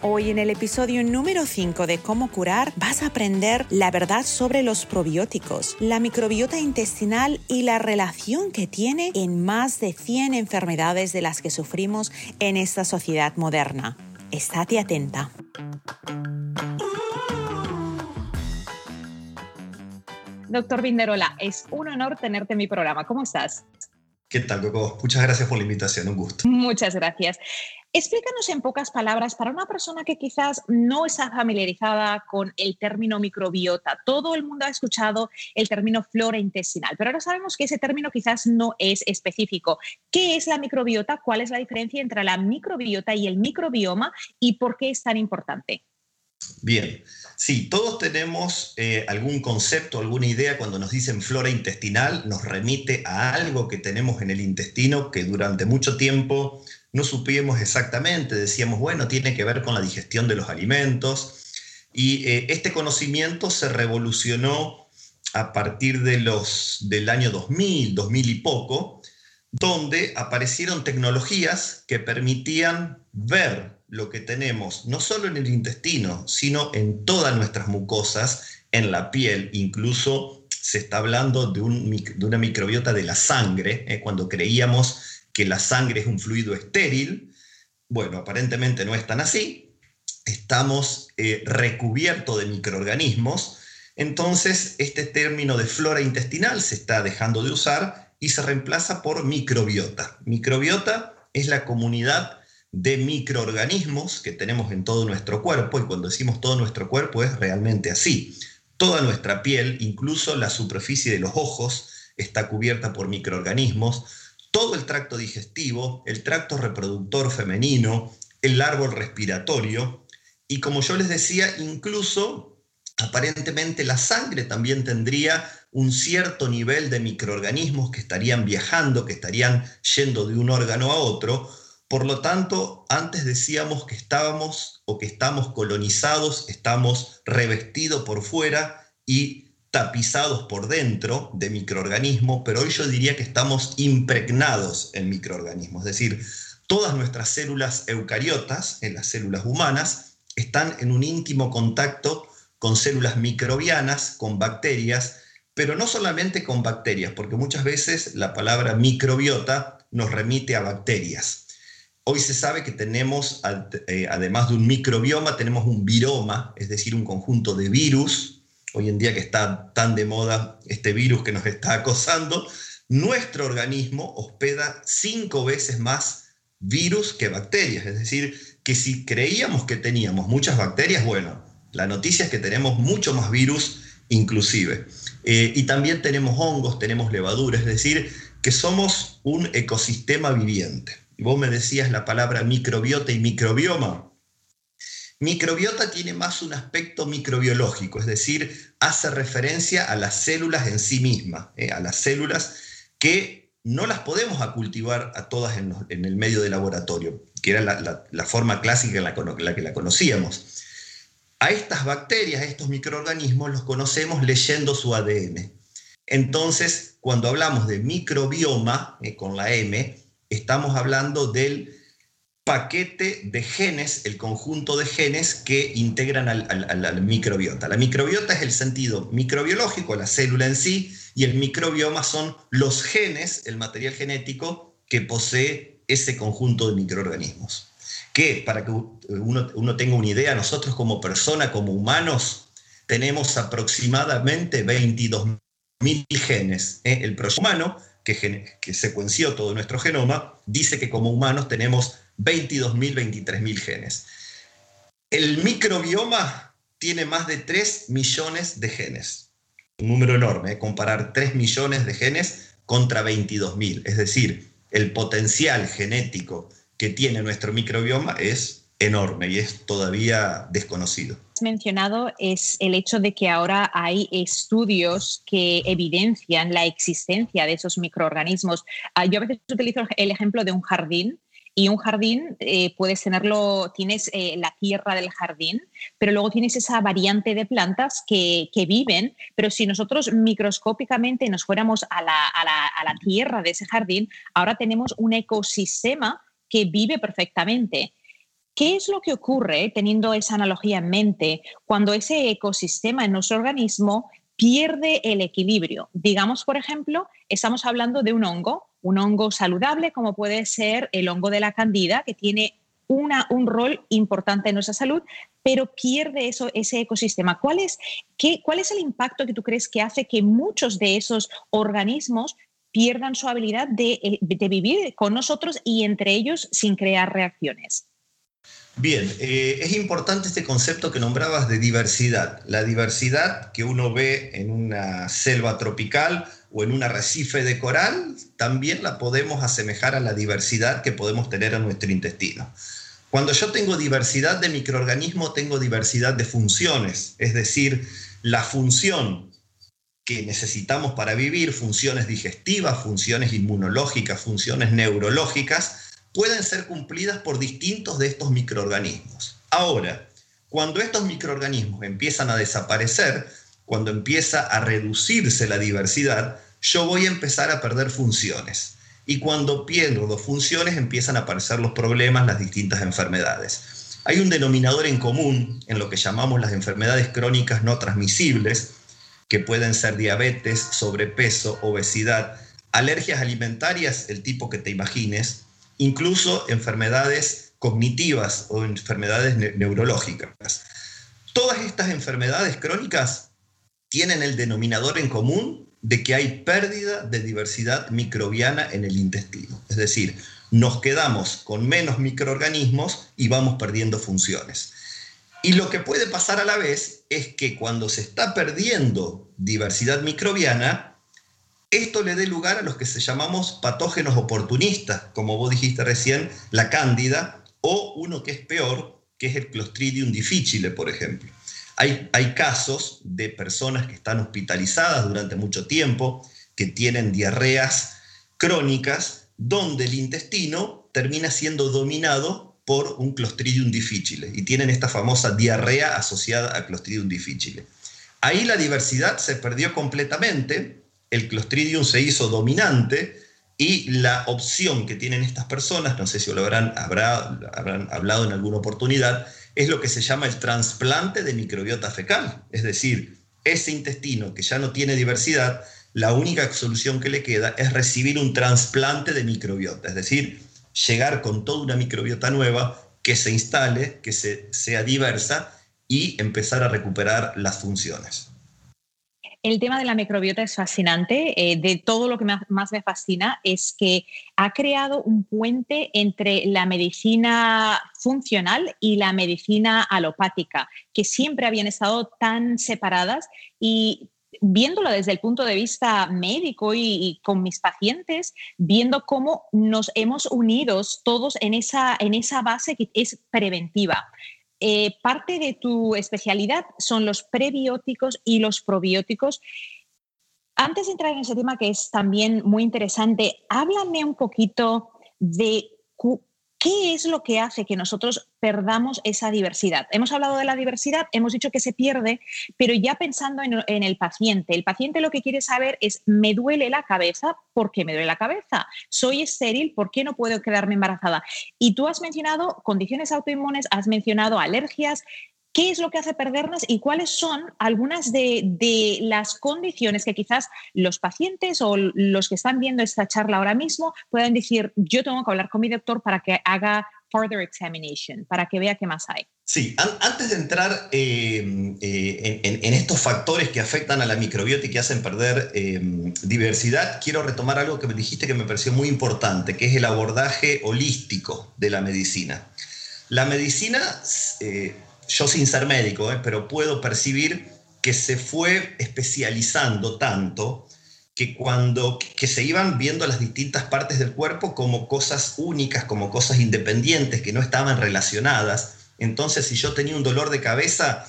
Hoy en el episodio número 5 de Cómo curar vas a aprender la verdad sobre los probióticos, la microbiota intestinal y la relación que tiene en más de 100 enfermedades de las que sufrimos en esta sociedad moderna. Estate atenta. Doctor Vinderola, es un honor tenerte en mi programa. ¿Cómo estás? ¿Qué tal, Coco? Muchas gracias por la invitación, un gusto. Muchas gracias. Explícanos en pocas palabras para una persona que quizás no está familiarizada con el término microbiota. Todo el mundo ha escuchado el término flora intestinal, pero ahora sabemos que ese término quizás no es específico. ¿Qué es la microbiota? ¿Cuál es la diferencia entre la microbiota y el microbioma y por qué es tan importante? Bien, sí, todos tenemos eh, algún concepto, alguna idea cuando nos dicen flora intestinal, nos remite a algo que tenemos en el intestino que durante mucho tiempo no supimos exactamente, decíamos, bueno, tiene que ver con la digestión de los alimentos, y eh, este conocimiento se revolucionó a partir de los, del año 2000, 2000 y poco, donde aparecieron tecnologías que permitían ver lo que tenemos no solo en el intestino, sino en todas nuestras mucosas, en la piel, incluso se está hablando de, una microbiota de la sangre, eh, cuando creíamos que la sangre es un fluido estéril. Bueno, aparentemente no es tan así. Estamos eh, recubiertos de microorganismos. Entonces, este término de flora intestinal se está dejando de usar y se reemplaza por microbiota. Microbiota es la comunidad de microorganismos que tenemos en todo nuestro cuerpo y cuando decimos todo nuestro cuerpo es realmente así. Toda nuestra piel, incluso la superficie de los ojos, está cubierta por microorganismos todo el tracto digestivo, el tracto reproductor femenino, el árbol respiratorio y como yo les decía, incluso aparentemente la sangre también tendría un cierto nivel de microorganismos que estarían viajando, que estarían yendo de un órgano a otro. Por lo tanto, antes decíamos que estábamos o que estamos colonizados, estamos revestidos por fuera y tapizados por dentro de microorganismos, pero hoy yo diría que estamos impregnados en microorganismos, es decir, todas nuestras células eucariotas, en las células humanas, están en un íntimo contacto con células microbianas, con bacterias, pero no solamente con bacterias, porque muchas veces la palabra microbiota nos remite a bacterias. Hoy se sabe que tenemos, eh, además de un microbioma, tenemos un viroma, es decir, un conjunto de virus, hoy en día que está tan de moda este virus que nos está acosando, nuestro organismo hospeda cinco veces más virus que bacterias. Es decir, que si creíamos que teníamos muchas bacterias, bueno, la noticia es que tenemos mucho más virus inclusive. Eh, y también tenemos hongos, tenemos levaduras, es decir, que somos un ecosistema viviente. Vos me decías la palabra microbiota y microbioma. Microbiota tiene más un aspecto microbiológico, es decir, hace referencia a las células en sí mismas, ¿eh? a las células que no las podemos cultivar a todas en, el medio de laboratorio, que era la, forma clásica en la, la que la conocíamos. A estas bacterias, a estos microorganismos, los conocemos leyendo su ADN. Entonces, cuando hablamos de microbioma, eh, con la M, estamos hablando del paquete de genes, el conjunto de genes que integran al, microbiota. La microbiota es el sentido microbiológico, la célula en sí, y el microbioma son los genes, el material genético que posee ese conjunto de microorganismos. Que, para que uno, tenga una idea, nosotros como persona, como humanos, tenemos aproximadamente 22.000 genes. ¿eh? El proyecto humano, que, secuenció todo nuestro genoma, dice que como humanos tenemos 22.000, 23.000 genes. El microbioma tiene más de 3 millones de genes. Un número enorme, ¿eh? comparar 3 millones de genes contra 22 mil. Es decir, el potencial genético que tiene nuestro microbioma es enorme y es todavía desconocido. Mencionado es el hecho de que ahora hay estudios que evidencian la existencia de esos microorganismos. Ah, yo a veces utilizo el ejemplo de un jardín y un jardín eh, puedes tenerlo, tienes eh, la tierra del jardín, pero luego tienes esa variante de plantas que, viven, pero si nosotros microscópicamente nos fuéramos a la, a la tierra de ese jardín, ahora tenemos un ecosistema que vive perfectamente. ¿Qué es lo que ocurre, teniendo esa analogía en mente, cuando ese ecosistema en nuestro organismo pierde el equilibrio? Digamos, por ejemplo, estamos hablando de un hongo, un hongo saludable como puede ser el hongo de la candida, que tiene una, un rol importante en nuestra salud, pero pierde eso, ese ecosistema. ¿Cuál es, qué, ¿Cuál es el impacto que tú crees que hace que muchos de esos organismos pierdan su habilidad de, eh, de vivir con nosotros y entre ellos sin crear reacciones? Bien, eh, es importante este concepto que nombrabas de diversidad. La diversidad que uno ve en una selva tropical o en un arrecife de coral, también la podemos asemejar a la diversidad que podemos tener en nuestro intestino. Cuando yo tengo diversidad de microorganismos, tengo diversidad de funciones, es decir, la función que necesitamos para vivir, funciones digestivas, funciones inmunológicas, funciones neurológicas, pueden ser cumplidas por distintos de estos microorganismos. Ahora, cuando estos microorganismos empiezan a desaparecer, cuando empieza a reducirse la diversidad, yo voy a empezar a perder funciones. Y cuando pierdo funciones empiezan a aparecer los problemas, las distintas enfermedades. Hay un denominador en común en lo que llamamos las enfermedades crónicas no transmisibles, que pueden ser diabetes, sobrepeso, obesidad, alergias alimentarias, el tipo que te imagines, incluso enfermedades cognitivas o enfermedades neurológicas. Todas estas enfermedades crónicas tienen el denominador en común de que hay pérdida de diversidad microbiana en el intestino. Es decir, nos quedamos con menos microorganismos y vamos perdiendo funciones. Y lo que puede pasar a la vez es que cuando se está perdiendo diversidad microbiana, esto le dé lugar a los que se llamamos patógenos oportunistas, como vos dijiste recién, la cándida, o uno que es peor, que es el Clostridium difficile, por ejemplo. Hay, hay casos de personas que están hospitalizadas durante mucho tiempo, que tienen diarreas crónicas, donde el intestino termina siendo dominado por un Clostridium difficile y tienen esta famosa diarrea asociada a Clostridium difficile. Ahí la diversidad se perdió completamente el Clostridium se hizo dominante y la opción que tienen estas personas, no sé si lo habrán, habrán hablado en alguna oportunidad, es lo que se llama el trasplante de microbiota fecal. Es decir, ese intestino que ya no tiene diversidad, la única solución que le queda es recibir un trasplante de microbiota, es decir, llegar con toda una microbiota nueva que se instale, que se, sea diversa y empezar a recuperar las funciones. El tema de la microbiota es fascinante. Eh, de todo lo que más me fascina es que ha creado un puente entre la medicina funcional y la medicina alopática, que siempre habían estado tan separadas y viéndolo desde el punto de vista médico y, con mis pacientes, viendo cómo nos hemos unido todos en esa, en esa base que es preventiva. Eh, parte de tu especialidad son los prebióticos y los probióticos. Antes de entrar en ese tema que es también muy interesante, háblame un poquito de ¿Qué es lo que hace que nosotros perdamos esa diversidad? Hemos hablado de la diversidad, hemos dicho que se pierde, pero ya pensando en, el paciente, el paciente lo que quiere saber es, ¿me duele la cabeza? ¿Por qué me duele la cabeza? ¿Soy estéril? ¿Por qué no puedo quedarme embarazada? Y tú has mencionado condiciones autoinmunes, has mencionado alergias, qué es lo que hace perdernos y cuáles son algunas de, las condiciones que quizás los pacientes o los que están viendo esta charla ahora mismo puedan decir, yo tengo que hablar con mi doctor para que haga further examination, para que vea qué más hay. Sí, antes de entrar eh, eh, en, estos factores que afectan a la microbiota y que hacen perder eh, diversidad, quiero retomar algo que me dijiste que me pareció muy importante, que es el abordaje holístico de la medicina. La medicina yo sin ser médico, ¿eh? pero puedo percibir que se fue especializando tanto que cuando que se iban viendo las distintas partes del cuerpo como cosas únicas, como cosas independientes, que no estaban relacionadas. Entonces, si yo tenía un dolor de cabeza,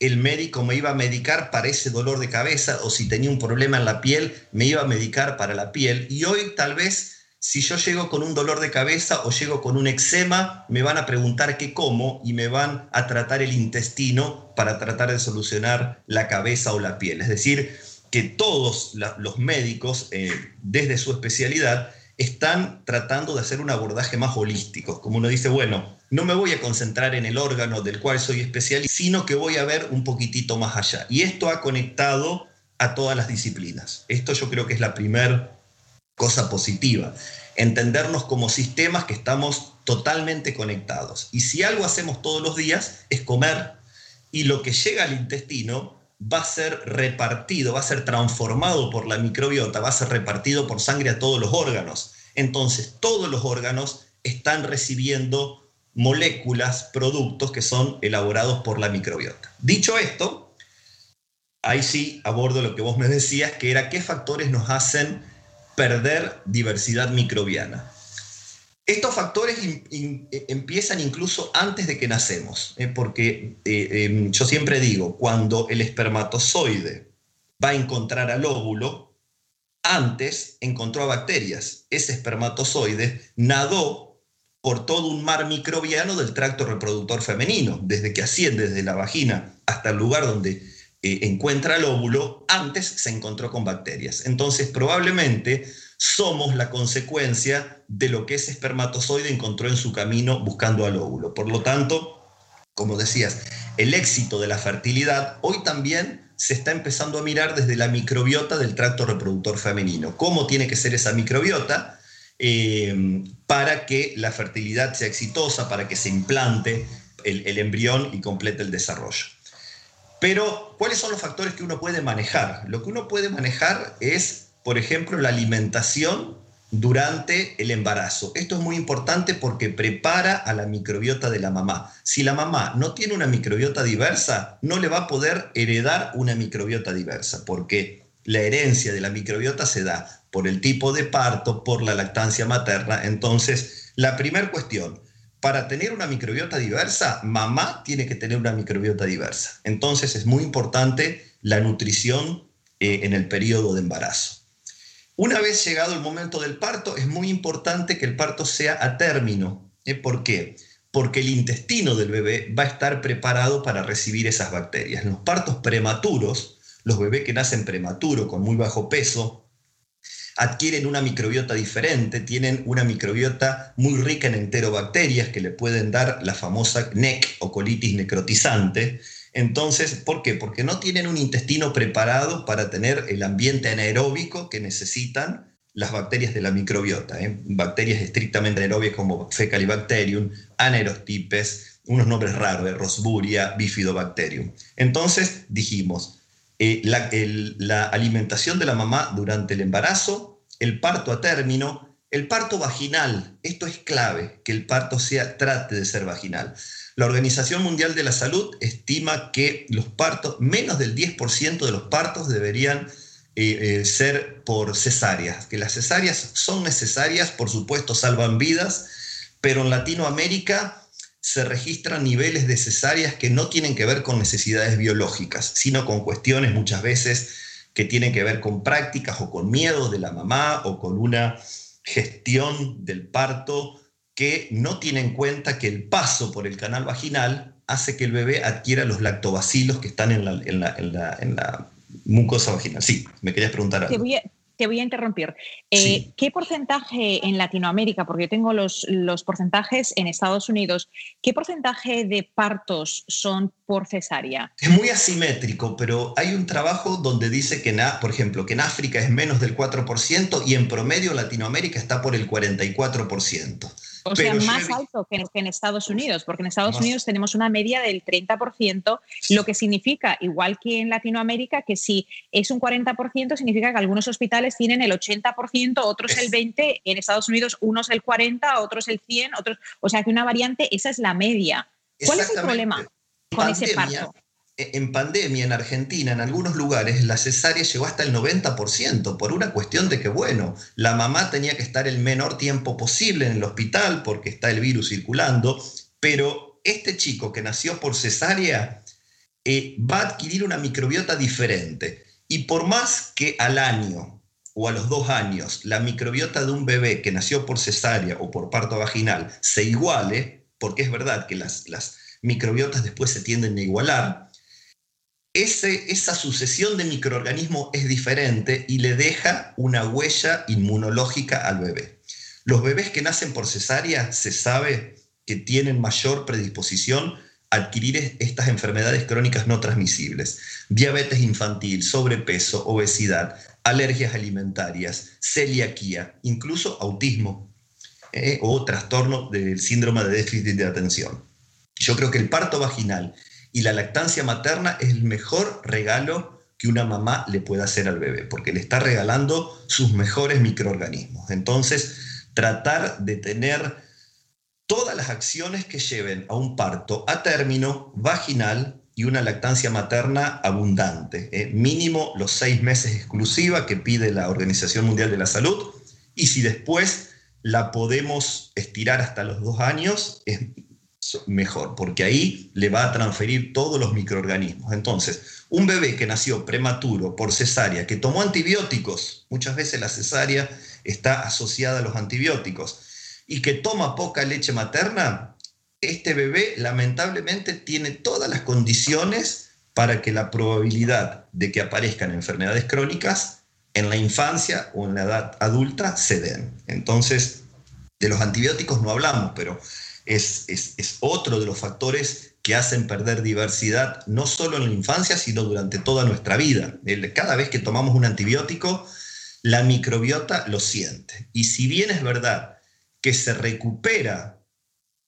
el médico me iba a medicar para ese dolor de cabeza, o si tenía un problema en la piel, me iba a medicar para la piel. Y hoy tal vez si yo llego con un dolor de cabeza o llego con un eczema, me van a preguntar qué como y me van a tratar el intestino para tratar de solucionar la cabeza o la piel. Es decir, que todos los médicos, eh, desde su especialidad, están tratando de hacer un abordaje más holístico. Como uno dice, bueno, no me voy a concentrar en el órgano del cual soy especialista, sino que voy a ver un poquitito más allá. Y esto ha conectado a todas las disciplinas. Esto yo creo que es la primera cosa positiva. Entendernos como sistemas que estamos totalmente conectados. Y si algo hacemos todos los días es comer y lo que llega al intestino va a ser repartido, va a ser transformado por la microbiota, va a ser repartido por sangre a todos los órganos. Entonces, todos los órganos están recibiendo moléculas, productos que son elaborados por la microbiota. Dicho esto, ahí sí abordo lo que vos me decías, que era qué factores nos hacen perder diversidad microbiana. Estos factores e, empiezan incluso antes de que nacemos, ¿eh? porque eh, em, yo siempre digo, cuando el espermatozoide va a encontrar al óvulo, antes encontró a bacterias. Ese espermatozoide nadó por todo un mar microbiano del tracto reproductor femenino, desde que asciende desde la vagina hasta el lugar donde eh, encuentra el óvulo, antes se encontró con bacterias. Entonces, probablemente somos la consecuencia de lo que ese espermatozoide encontró en su camino buscando al óvulo. Por lo tanto, como decías, el éxito de la fertilidad hoy también se está empezando a mirar desde la microbiota del tracto reproductor femenino. ¿Cómo tiene que ser esa microbiota eh, para que la fertilidad sea exitosa, para que se implante el embrión y complete el desarrollo? Pero, ¿cuáles son los factores que uno puede manejar? Lo que uno puede manejar es, por ejemplo, la alimentación durante el embarazo. Esto es muy importante porque prepara a la microbiota de la mamá. Si la mamá no tiene una microbiota diversa, no le va a poder heredar una microbiota diversa, porque la herencia de la microbiota se da por el tipo de parto, por la lactancia materna. Entonces, la primera cuestión, para tener una microbiota diversa, mamá tiene que tener una microbiota diversa. Entonces es muy importante la nutrición eh, en el periodo de embarazo. Una vez llegado el momento del parto, es muy importante que el parto sea a término. ¿eh? ¿Por qué? Porque el intestino del bebé va a estar preparado para recibir esas bacterias. En los partos prematuros, los bebés que nacen prematuro, con muy bajo peso, adquieren una microbiota diferente, tienen una microbiota muy rica en enterobacterias que le pueden dar la famosa NEC o colitis necrotizante. Entonces, ¿por qué? Porque no tienen un intestino preparado para tener el ambiente anaeróbico que necesitan las bacterias de la microbiota. ¿eh? Bacterias estrictamente anaerobias como Fecalibacterium, Anaerostipes, unos nombres raros, ¿eh? Rosburia, Bifidobacterium. Entonces dijimos, eh, la, alimentación de la mamá durante el embarazo, el parto a término, el parto vaginal. Esto es clave, que el parto sea, trate de ser vaginal. La Organización Mundial de la Salud estima que los partos, menos del 10% de los partos deberían eh, eh, ser por cesáreas, que las cesáreas son necesarias, por supuesto salvan vidas, pero en Latinoamérica se registran niveles de cesáreas que no tienen que ver con necesidades biológicas, sino con cuestiones muchas veces que tienen que ver con prácticas o con miedos de la mamá o con una gestión del parto que no tiene en cuenta que el paso por el canal vaginal hace que el bebé adquiera los lactobacilos que están en la, mucosa vaginal. Sí, me querías preguntar algo te voy a interrumpir. Eh, ¿Qué porcentaje en Latinoamérica, porque yo tengo los, los porcentajes en Estados Unidos, qué porcentaje de partos son por cesárea? Es muy asimétrico, pero hay un trabajo donde dice que, por ejemplo, que en África es menos del 4% y en promedio Latinoamérica está por el 44%. O sea, más alto que en, Estados Unidos, porque en Estados Unidos tenemos una media del 30%, lo que significa, igual que en Latinoamérica, que si es un 40%, significa que algunos hospitales tienen el 80%, otros el 20%, en Estados Unidos unos el 40%, otros el 100%, otros, o sea que una variante, esa es la media. ¿Cuál es el problema? con ese parto. E, en pandemia en Argentina, en algunos lugares, la cesárea llegó hasta el 90% por una cuestión de que, bueno, la mamá tenía que estar el menor tiempo posible en el hospital porque está el virus circulando, pero este chico que nació por cesárea eh, va a adquirir una microbiota diferente. Y por más que al año o a los dos años la microbiota de un bebé que nació por cesárea o por parto vaginal se iguale, porque es verdad que las, las microbiotas después se tienden a igualar, esa sucesión de microorganismos es diferente y le deja una huella inmunológica al bebé. Los bebés que nacen por cesárea se sabe que tienen mayor predisposición a adquirir estas enfermedades crónicas no transmisibles, diabetes infantil, sobrepeso, obesidad, alergias alimentarias, celiaquía, incluso autismo eh, o trastorno del síndrome de déficit de atención. Yo creo que el parto vaginal y la lactancia materna es el mejor regalo que una mamá le pueda hacer al bebé, porque le está regalando sus mejores microorganismos. Entonces, tratar de tener todas las acciones que lleven a un parto a término vaginal y una lactancia materna abundante, eh, mínimo los seis meses exclusiva que pide la Organización Mundial de la Salud, y si después la podemos estirar hasta los dos años, es mejor, porque ahí le va a transferir todos los microorganismos. Entonces, un bebé que nació prematuro por cesárea, que tomó antibióticos, muchas veces la cesárea está asociada a los antibióticos, y que toma poca leche materna, este bebé lamentablemente tiene todas las condiciones para que la probabilidad de que aparezcan enfermedades crónicas en la infancia o en la edad adulta se den. Entonces, de los antibióticos no hablamos, pero es, es, otro de los factores que hacen perder diversidad, no solo en la infancia, sino durante toda nuestra vida. Cada vez que tomamos un antibiótico, la microbiota lo siente. Y si bien es verdad que se recupera,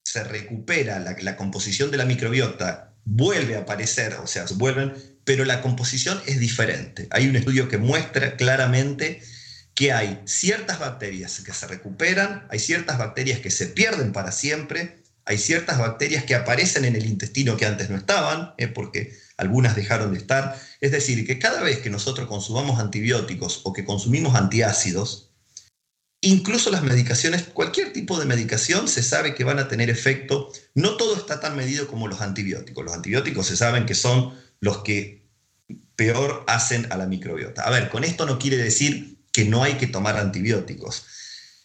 se recupera la, la composición de la microbiota, vuelve a aparecer, o sea, vuelven, pero la composición es diferente. Hay un estudio que muestra claramente que hay ciertas bacterias que se recuperan, hay ciertas bacterias que se pierden para siempre, hay ciertas bacterias que aparecen en el intestino que antes no estaban, eh, porque algunas dejaron de estar. Es decir, que cada vez que nosotros consumamos antibióticos o que consumimos antiácidos, incluso las medicaciones, cualquier tipo de medicación se sabe que van a tener efecto. No todo está tan medido como los antibióticos. Los antibióticos se saben que son los que peor hacen a la microbiota. A ver, con esto no quiere decir que no hay que tomar antibióticos.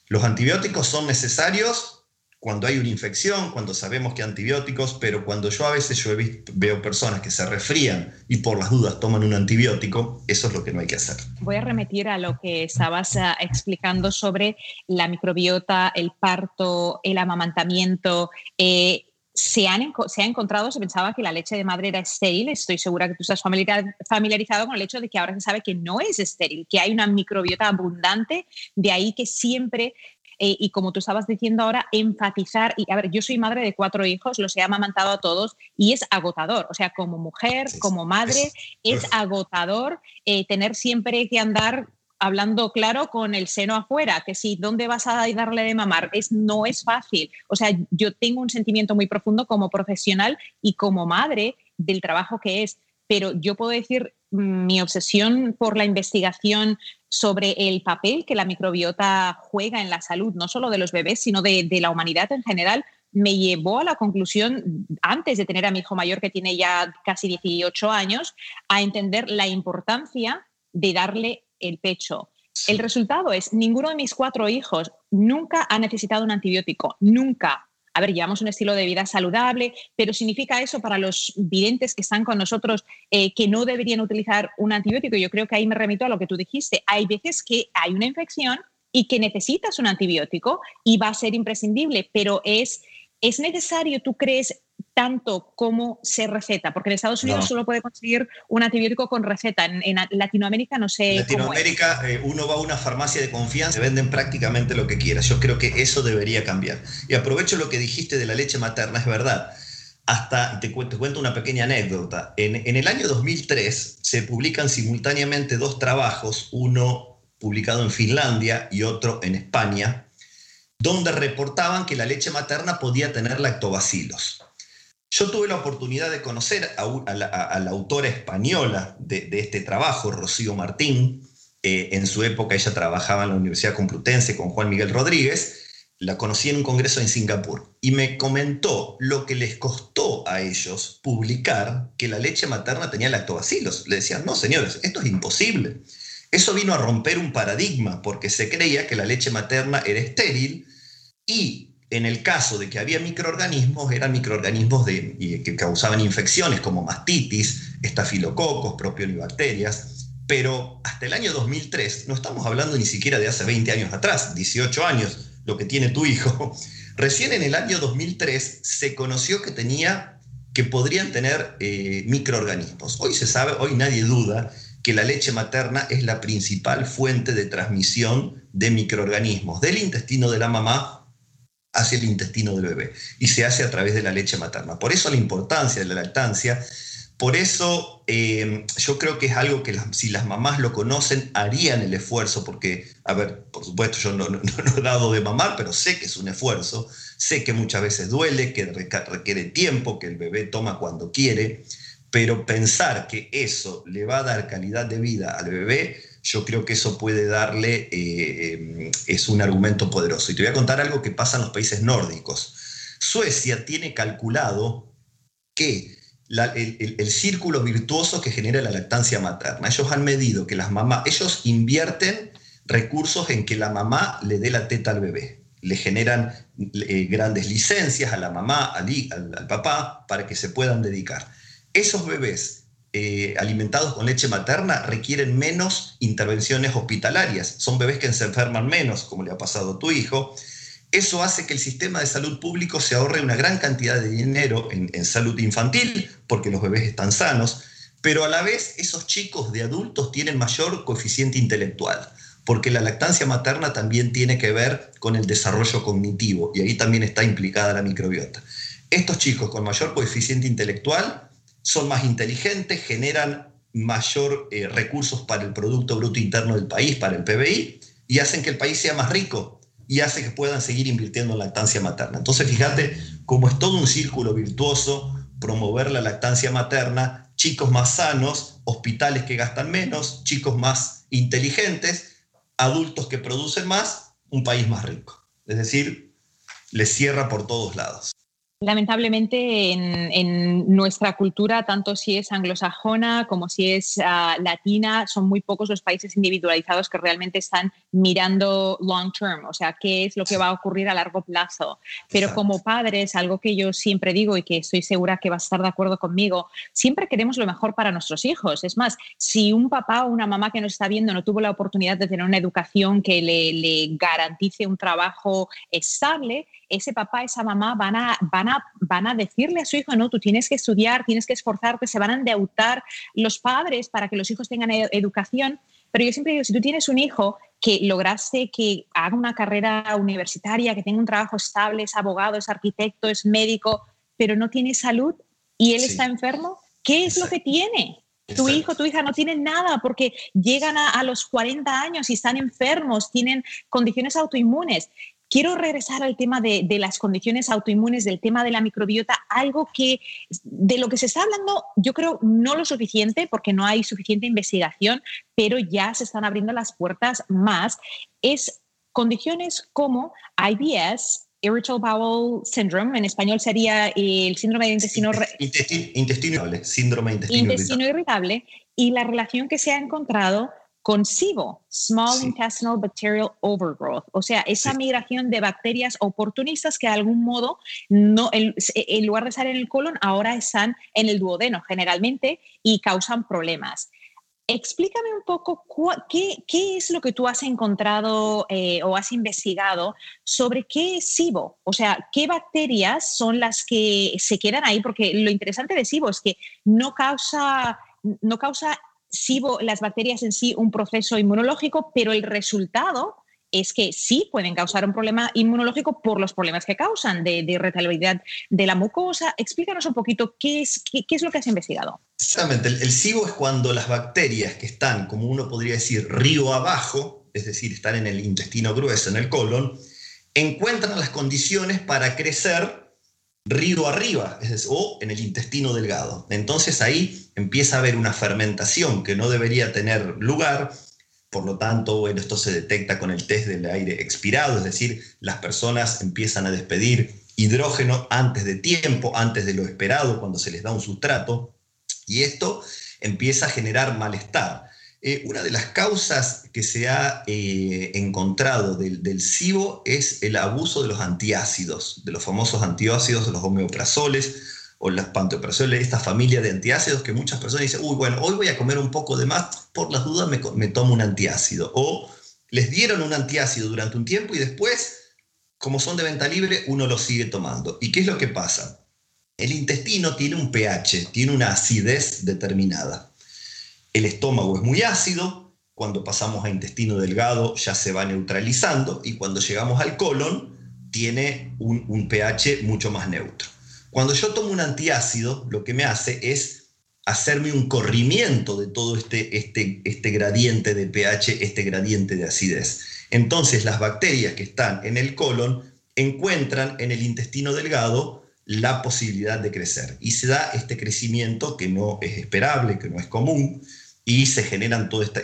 Los antibióticos son necesarios cuando hay una infección, cuando sabemos que antibióticos, pero cuando yo a veces yo veo personas que se resfrían y por las dudas toman un antibiótico, eso es lo que no hay que hacer. Voy a remitir a lo que estabas ah, explicando sobre la microbiota, el parto, el amamantamiento. Eh, se, han, se ha encontrado, se pensaba que la leche de madre era estéril. Estoy segura que tú estás familiarizado con el hecho de que ahora se sabe que no es estéril, que hay una microbiota abundante, de ahí que siempre eh, y como tú estabas diciendo ahora, enfatizar, y a ver, yo soy madre de cuatro hijos, los he amamantado a todos y es agotador, o sea, como mujer, como madre, es agotador eh, tener siempre que andar hablando claro con el seno afuera, que si dónde vas a darle de mamar, es, no es fácil. O sea, yo tengo un sentimiento muy profundo como profesional y como madre del trabajo que es, pero yo puedo decir mm, mi obsesión por la investigación sobre el papel que la microbiota juega en la salud, no solo de los bebés, sino de, de la humanidad en general, me llevó a la conclusión, antes de tener a mi hijo mayor que tiene ya casi 18 años, a entender la importancia de darle el pecho. El resultado es, ninguno de mis cuatro hijos nunca ha necesitado un antibiótico, nunca. A ver, llevamos un estilo de vida saludable, pero significa eso para los videntes que están con nosotros eh, que no deberían utilizar un antibiótico. Yo creo que ahí me remito a lo que tú dijiste. Hay veces que hay una infección y que necesitas un antibiótico y va a ser imprescindible, pero es, es necesario, tú crees, tanto como se receta, porque en Estados Unidos solo puede conseguir un antibiótico con receta. En, Latinoamérica no sé. En Latinoamérica eh, uno va a una farmacia de confianza, se venden prácticamente lo que quiera. Yo creo que eso debería cambiar. Y aprovecho lo que dijiste de la leche materna, es verdad. Hasta te cuento, cuento una pequeña anécdota. En, en el año 2003 se publican simultáneamente dos trabajos, uno publicado en Finlandia y otro en España, donde reportaban que la leche materna podía tener lactobacilos. Yo tuve la oportunidad de conocer a, la, autora española de, este trabajo, Rocío Martín. Eh, en su época ella trabajaba en la Universidad Complutense con Juan Miguel Rodríguez. La conocí en un congreso en Singapur y me comentó lo que les costó a ellos publicar que la leche materna tenía lactobacilos. Le decían, no, señores, esto es imposible. Eso vino a romper un paradigma porque se creía que la leche materna era estéril y en el caso de que había microorganismos, eran microorganismos que causaban infecciones como mastitis, estafilococos, propionibacterias, pero hasta el año 2003, no estamos hablando ni siquiera de hace 20 años atrás, 18 años, lo que tiene tu hijo, recién en el año 2003 se conoció que tenía, que podrían tener eh, microorganismos. Hoy se sabe, hoy nadie duda que la leche materna es la principal fuente de transmisión de microorganismos del intestino de la mamá hacia el intestino del bebé y se hace a través de la leche materna. Por eso la importancia de la lactancia, por eso eh, yo creo que es algo que si las mamás lo conocen harían el esfuerzo, porque, a ver, por supuesto yo no, no, he dado de mamar, pero sé que es un esfuerzo, sé que muchas veces duele, que requiere tiempo, que el bebé toma cuando quiere, pero pensar que eso le va a dar calidad de vida al bebé, yo creo que eso puede darle, eh, em, es un argumento poderoso. Y te voy a contar algo que pasa en los países nórdicos. Suecia tiene calculado que el, círculo virtuoso que genera la lactancia materna, ellos han medido que las mamás, ellos invierten recursos en que la mamá le dé la teta al bebé. Le generan eh, grandes licencias a la mamá, al papá, para que se puedan dedicar. Esos bebés eh, alimentados con leche materna requieren menos intervenciones hospitalarias. Son bebés que se enferman menos, como le ha pasado a tu hijo. Eso hace que el sistema de salud público se ahorre una gran cantidad de dinero en, en salud infantil, porque los bebés están sanos, pero a la vez esos chicos de adultos tienen mayor coeficiente intelectual, porque la lactancia materna también tiene que ver con el desarrollo cognitivo y ahí también está implicada la microbiota. Estos chicos con mayor coeficiente intelectual son más inteligentes, generan mayor eh, recursos para el Producto Bruto Interno del país, para el PBI, y hacen que el país sea más rico y hace que puedan seguir invirtiendo en lactancia materna. Entonces, fíjate cómo es todo un círculo virtuoso promover la lactancia materna, chicos más sanos, hospitales que gastan menos, chicos más inteligentes, adultos que producen más, un país más rico. Es decir, les cierra por todos lados. Lamentablemente en, nuestra cultura, tanto si es anglosajona como si es ah, latina, son muy pocos los países individualizados que realmente están mirando long term, o sea, qué es lo que va a ocurrir a largo plazo. Pero como padres, algo que yo siempre digo y que estoy segura que va a estar de acuerdo conmigo, siempre queremos lo mejor para nuestros hijos. Es más, si un papá o una mamá que nos está viendo no tuvo la oportunidad de tener una educación que le, le garantice un trabajo estable, ese papá, esa mamá van a, van, a, van a decirle a su hijo, no, tú tienes que estudiar, tienes que esforzarte, se van a endeutar los padres para que los hijos tengan educación. Pero yo siempre digo, si tú tienes un hijo que lograste que haga una carrera universitaria, que tenga un trabajo estable, es abogado, es arquitecto, es médico, pero no tiene salud y él está enfermo, ¿qué es lo que tiene? Tu hijo, tu hija no tienen nada porque llegan a, a, los 40 años y están enfermos, tienen condiciones autoinmunes. Quiero regresar al tema de, las condiciones autoinmunes, del tema de la microbiota, algo que de lo que se está hablando, yo creo no lo suficiente porque no hay suficiente investigación, pero ya se están abriendo las puertas más, es condiciones como IBS, Irritable Bowel Syndrome, en español sería el síndrome de intestino, irritable, síndrome de intestino, intestino irritable, y la relación que se ha encontrado con SIBO, Small Intestinal Bacterial Overgrowth, o sea, esa migración de bacterias oportunistas que de algún modo, no, en, lugar de estar en el colon, ahora están en el duodeno generalmente y causan problemas. Explícame un poco qué, qué, es lo que tú has encontrado eh, o has investigado sobre qué es SIBO, o sea, qué bacterias son las que se quedan ahí, porque lo interesante de SIBO es que no causa, no causa SIBO, las bacterias en sí, un proceso inmunológico, pero el resultado es que sí pueden causar un problema inmunológico por los problemas que causan de, de de la mucosa. Explícanos un poquito qué es, qué, es lo que has investigado. Exactamente, el, el, SIBO es cuando las bacterias que están, como uno podría decir, río abajo, es decir, están en el intestino grueso, en el colon, encuentran las condiciones para crecer río arriba, o en el intestino delgado. Entonces ahí empieza a haber una fermentación que no debería tener lugar, por lo tanto, esto se detecta con el test del aire expirado, es decir, las personas empiezan a despedir hidrógeno antes de tiempo, antes de lo esperado, cuando se les da un sustrato, y esto empieza a generar malestar. Eh, una de las causas que se ha eh, encontrado del, del es el abuso de los antiácidos, de los famosos antiácidos, de los homeoprazoles o las pantoprazole, esta familia de antiácidos que muchas personas dicen, uy, bueno, hoy voy a comer un poco de más, por las dudas me, me tomo un antiácido. O les dieron un antiácido durante un tiempo y después, como son de venta libre, uno lo sigue tomando. ¿Y qué es lo que pasa? El intestino tiene un pH, tiene una acidez determinada. El estómago es muy ácido, cuando pasamos a intestino delgado ya se va neutralizando y cuando llegamos al colon tiene un, pH mucho más neutro. Cuando yo tomo un antiácido, lo que me hace es hacerme un corrimiento de todo este, este, este gradiente de pH, este gradiente de acidez. Entonces las bacterias que están en el colon encuentran en el intestino delgado la posibilidad de crecer y se da este crecimiento que no es esperable, que no es común, y se generan todo este,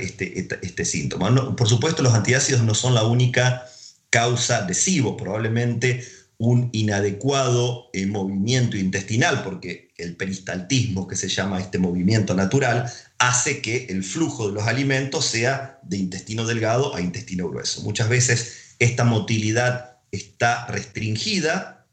este, síntoma. por supuesto, los antiácidos no son la única causa de SIBO, probablemente un inadecuado eh, movimiento intestinal, porque el peristaltismo, que se llama este movimiento natural, hace que el flujo de los alimentos sea de intestino delgado a intestino grueso. Muchas veces esta motilidad está restringida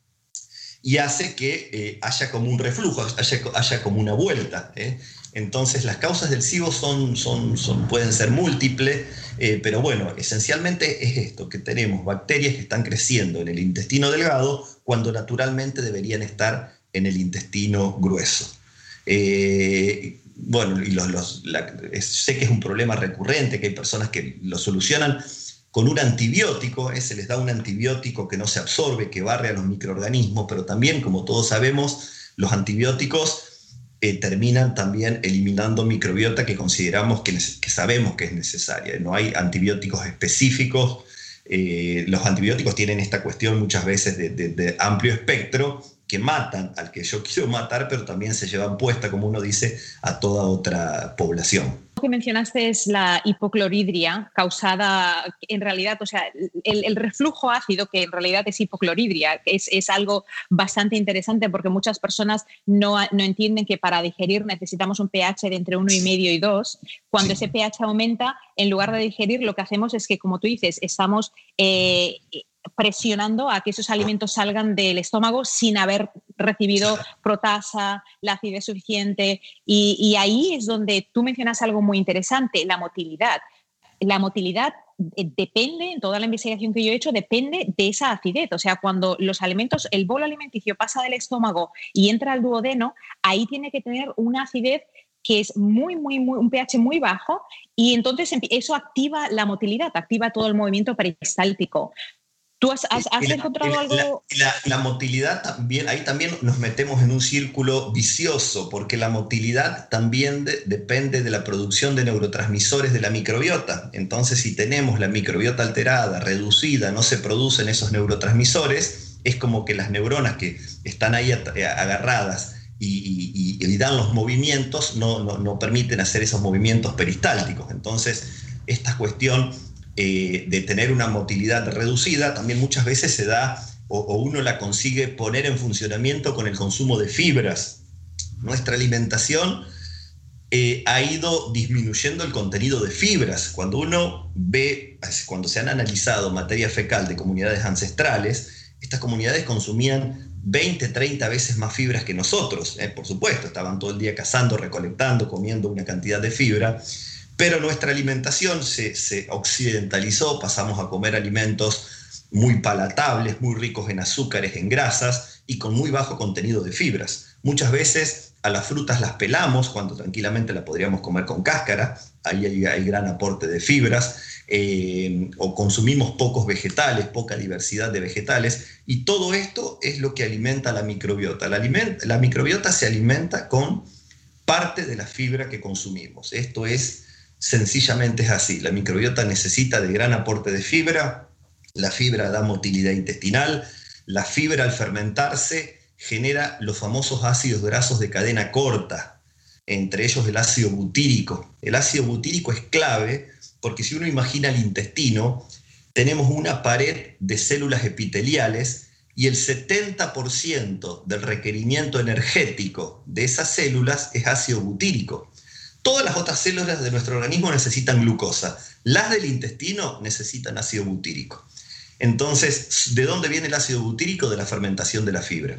y hace que eh, haya como un reflujo, haya, haya como una vuelta. ¿eh? Entonces las causas del SIBO son, son, son pueden ser múltiples, eh, pero bueno, esencialmente es esto, que tenemos bacterias que están creciendo en el intestino delgado cuando naturalmente deberían estar en el intestino grueso. Eh, bueno, y los, sé que es un problema recurrente, que hay personas que lo solucionan con un antibiótico, eh, se les da un antibiótico que no se absorbe, que barre a los microorganismos, pero también, como todos sabemos, los antibióticos eh, terminan también eliminando microbiota que consideramos que, sabemos que es necesaria. No hay antibióticos específicos. Eh, los antibióticos tienen esta cuestión muchas veces de amplio espectro que matan al que yo quiero matar, pero también se llevan puesta, como uno dice, a toda otra población. Que mencionaste es la hipocloridria causada, en realidad, o sea, el, reflujo ácido, que en realidad es hipocloridria, es, es algo bastante interesante porque muchas personas no, no, entienden que para digerir necesitamos un pH de entre 1,5 y 2. Cuando ese pH aumenta, en lugar de digerir, lo que hacemos es que, como tú dices, estamos... Eh, presionando a que esos alimentos salgan del estómago sin haber recibido protasa, la acidez suficiente. Y, ahí es donde tú mencionas algo muy interesante, la motilidad. La motilidad eh, depende, en toda la investigación que yo he hecho, depende de esa acidez. O sea, cuando los alimentos, el bolo alimenticio pasa del estómago y entra al duodeno, ahí tiene que tener una acidez que es muy, muy, muy, un pH muy bajo y entonces eso activa la motilidad, activa todo el movimiento peristáltico. ¿Tú has, encontrado algo? La, motilidad también, ahí también nos metemos en un círculo vicioso, porque la motilidad también depende de la producción de neurotransmisores de la microbiota. Entonces, si tenemos la microbiota alterada, reducida, no se producen esos neurotransmisores, es como que las neuronas que están ahí eh, agarradas y, dan los movimientos no, no, no permiten hacer esos movimientos peristálticos. Entonces, esta cuestión eh, de tener una motilidad reducida, también muchas veces se da o, uno la consigue poner en funcionamiento con el consumo de fibras. Nuestra alimentación eh, ha ido disminuyendo el contenido de fibras. Cuando uno ve, cuando se han analizado materia fecal de comunidades ancestrales, estas comunidades consumían 20, 30 veces más fibras que nosotros. Eh, por supuesto, estaban todo el día cazando, recolectando, comiendo una cantidad de fibra pero nuestra alimentación se, occidentalizó, pasamos a comer alimentos muy palatables, muy ricos en azúcares, en grasas y con muy bajo contenido de fibras. Muchas veces a las frutas las pelamos cuando tranquilamente la podríamos comer con cáscara, ahí hay, gran aporte de fibras, eh, o consumimos pocos vegetales, poca diversidad de vegetales, y todo esto es lo que alimenta la microbiota. La, la microbiota se alimenta con parte de la fibra que consumimos. Esto es sencillamente es así. La microbiota necesita de gran aporte de fibra, la fibra da motilidad intestinal, la fibra al fermentarse genera los famosos ácidos grasos de cadena corta, entre ellos el ácido butírico. El ácido butírico es clave porque si uno imagina el intestino, tenemos una pared de células epiteliales y el 70% del requerimiento energético de esas células es ácido butírico. Todas las otras células de nuestro organismo necesitan glucosa, las del intestino necesitan ácido butírico. Entonces, ¿de dónde viene el ácido butírico? De la fermentación de la fibra.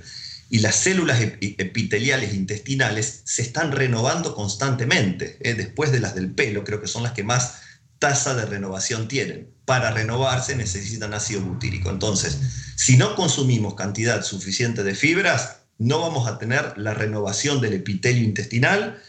Y las células epiteliales intestinales se están renovando constantemente, ¿eh? después de las del pelo, creo que son las que más tasa de renovación tienen. Para renovarse necesitan ácido butírico. Entonces, si no consumimos cantidad suficiente de fibras, no vamos a tener la renovación del epitelio intestinal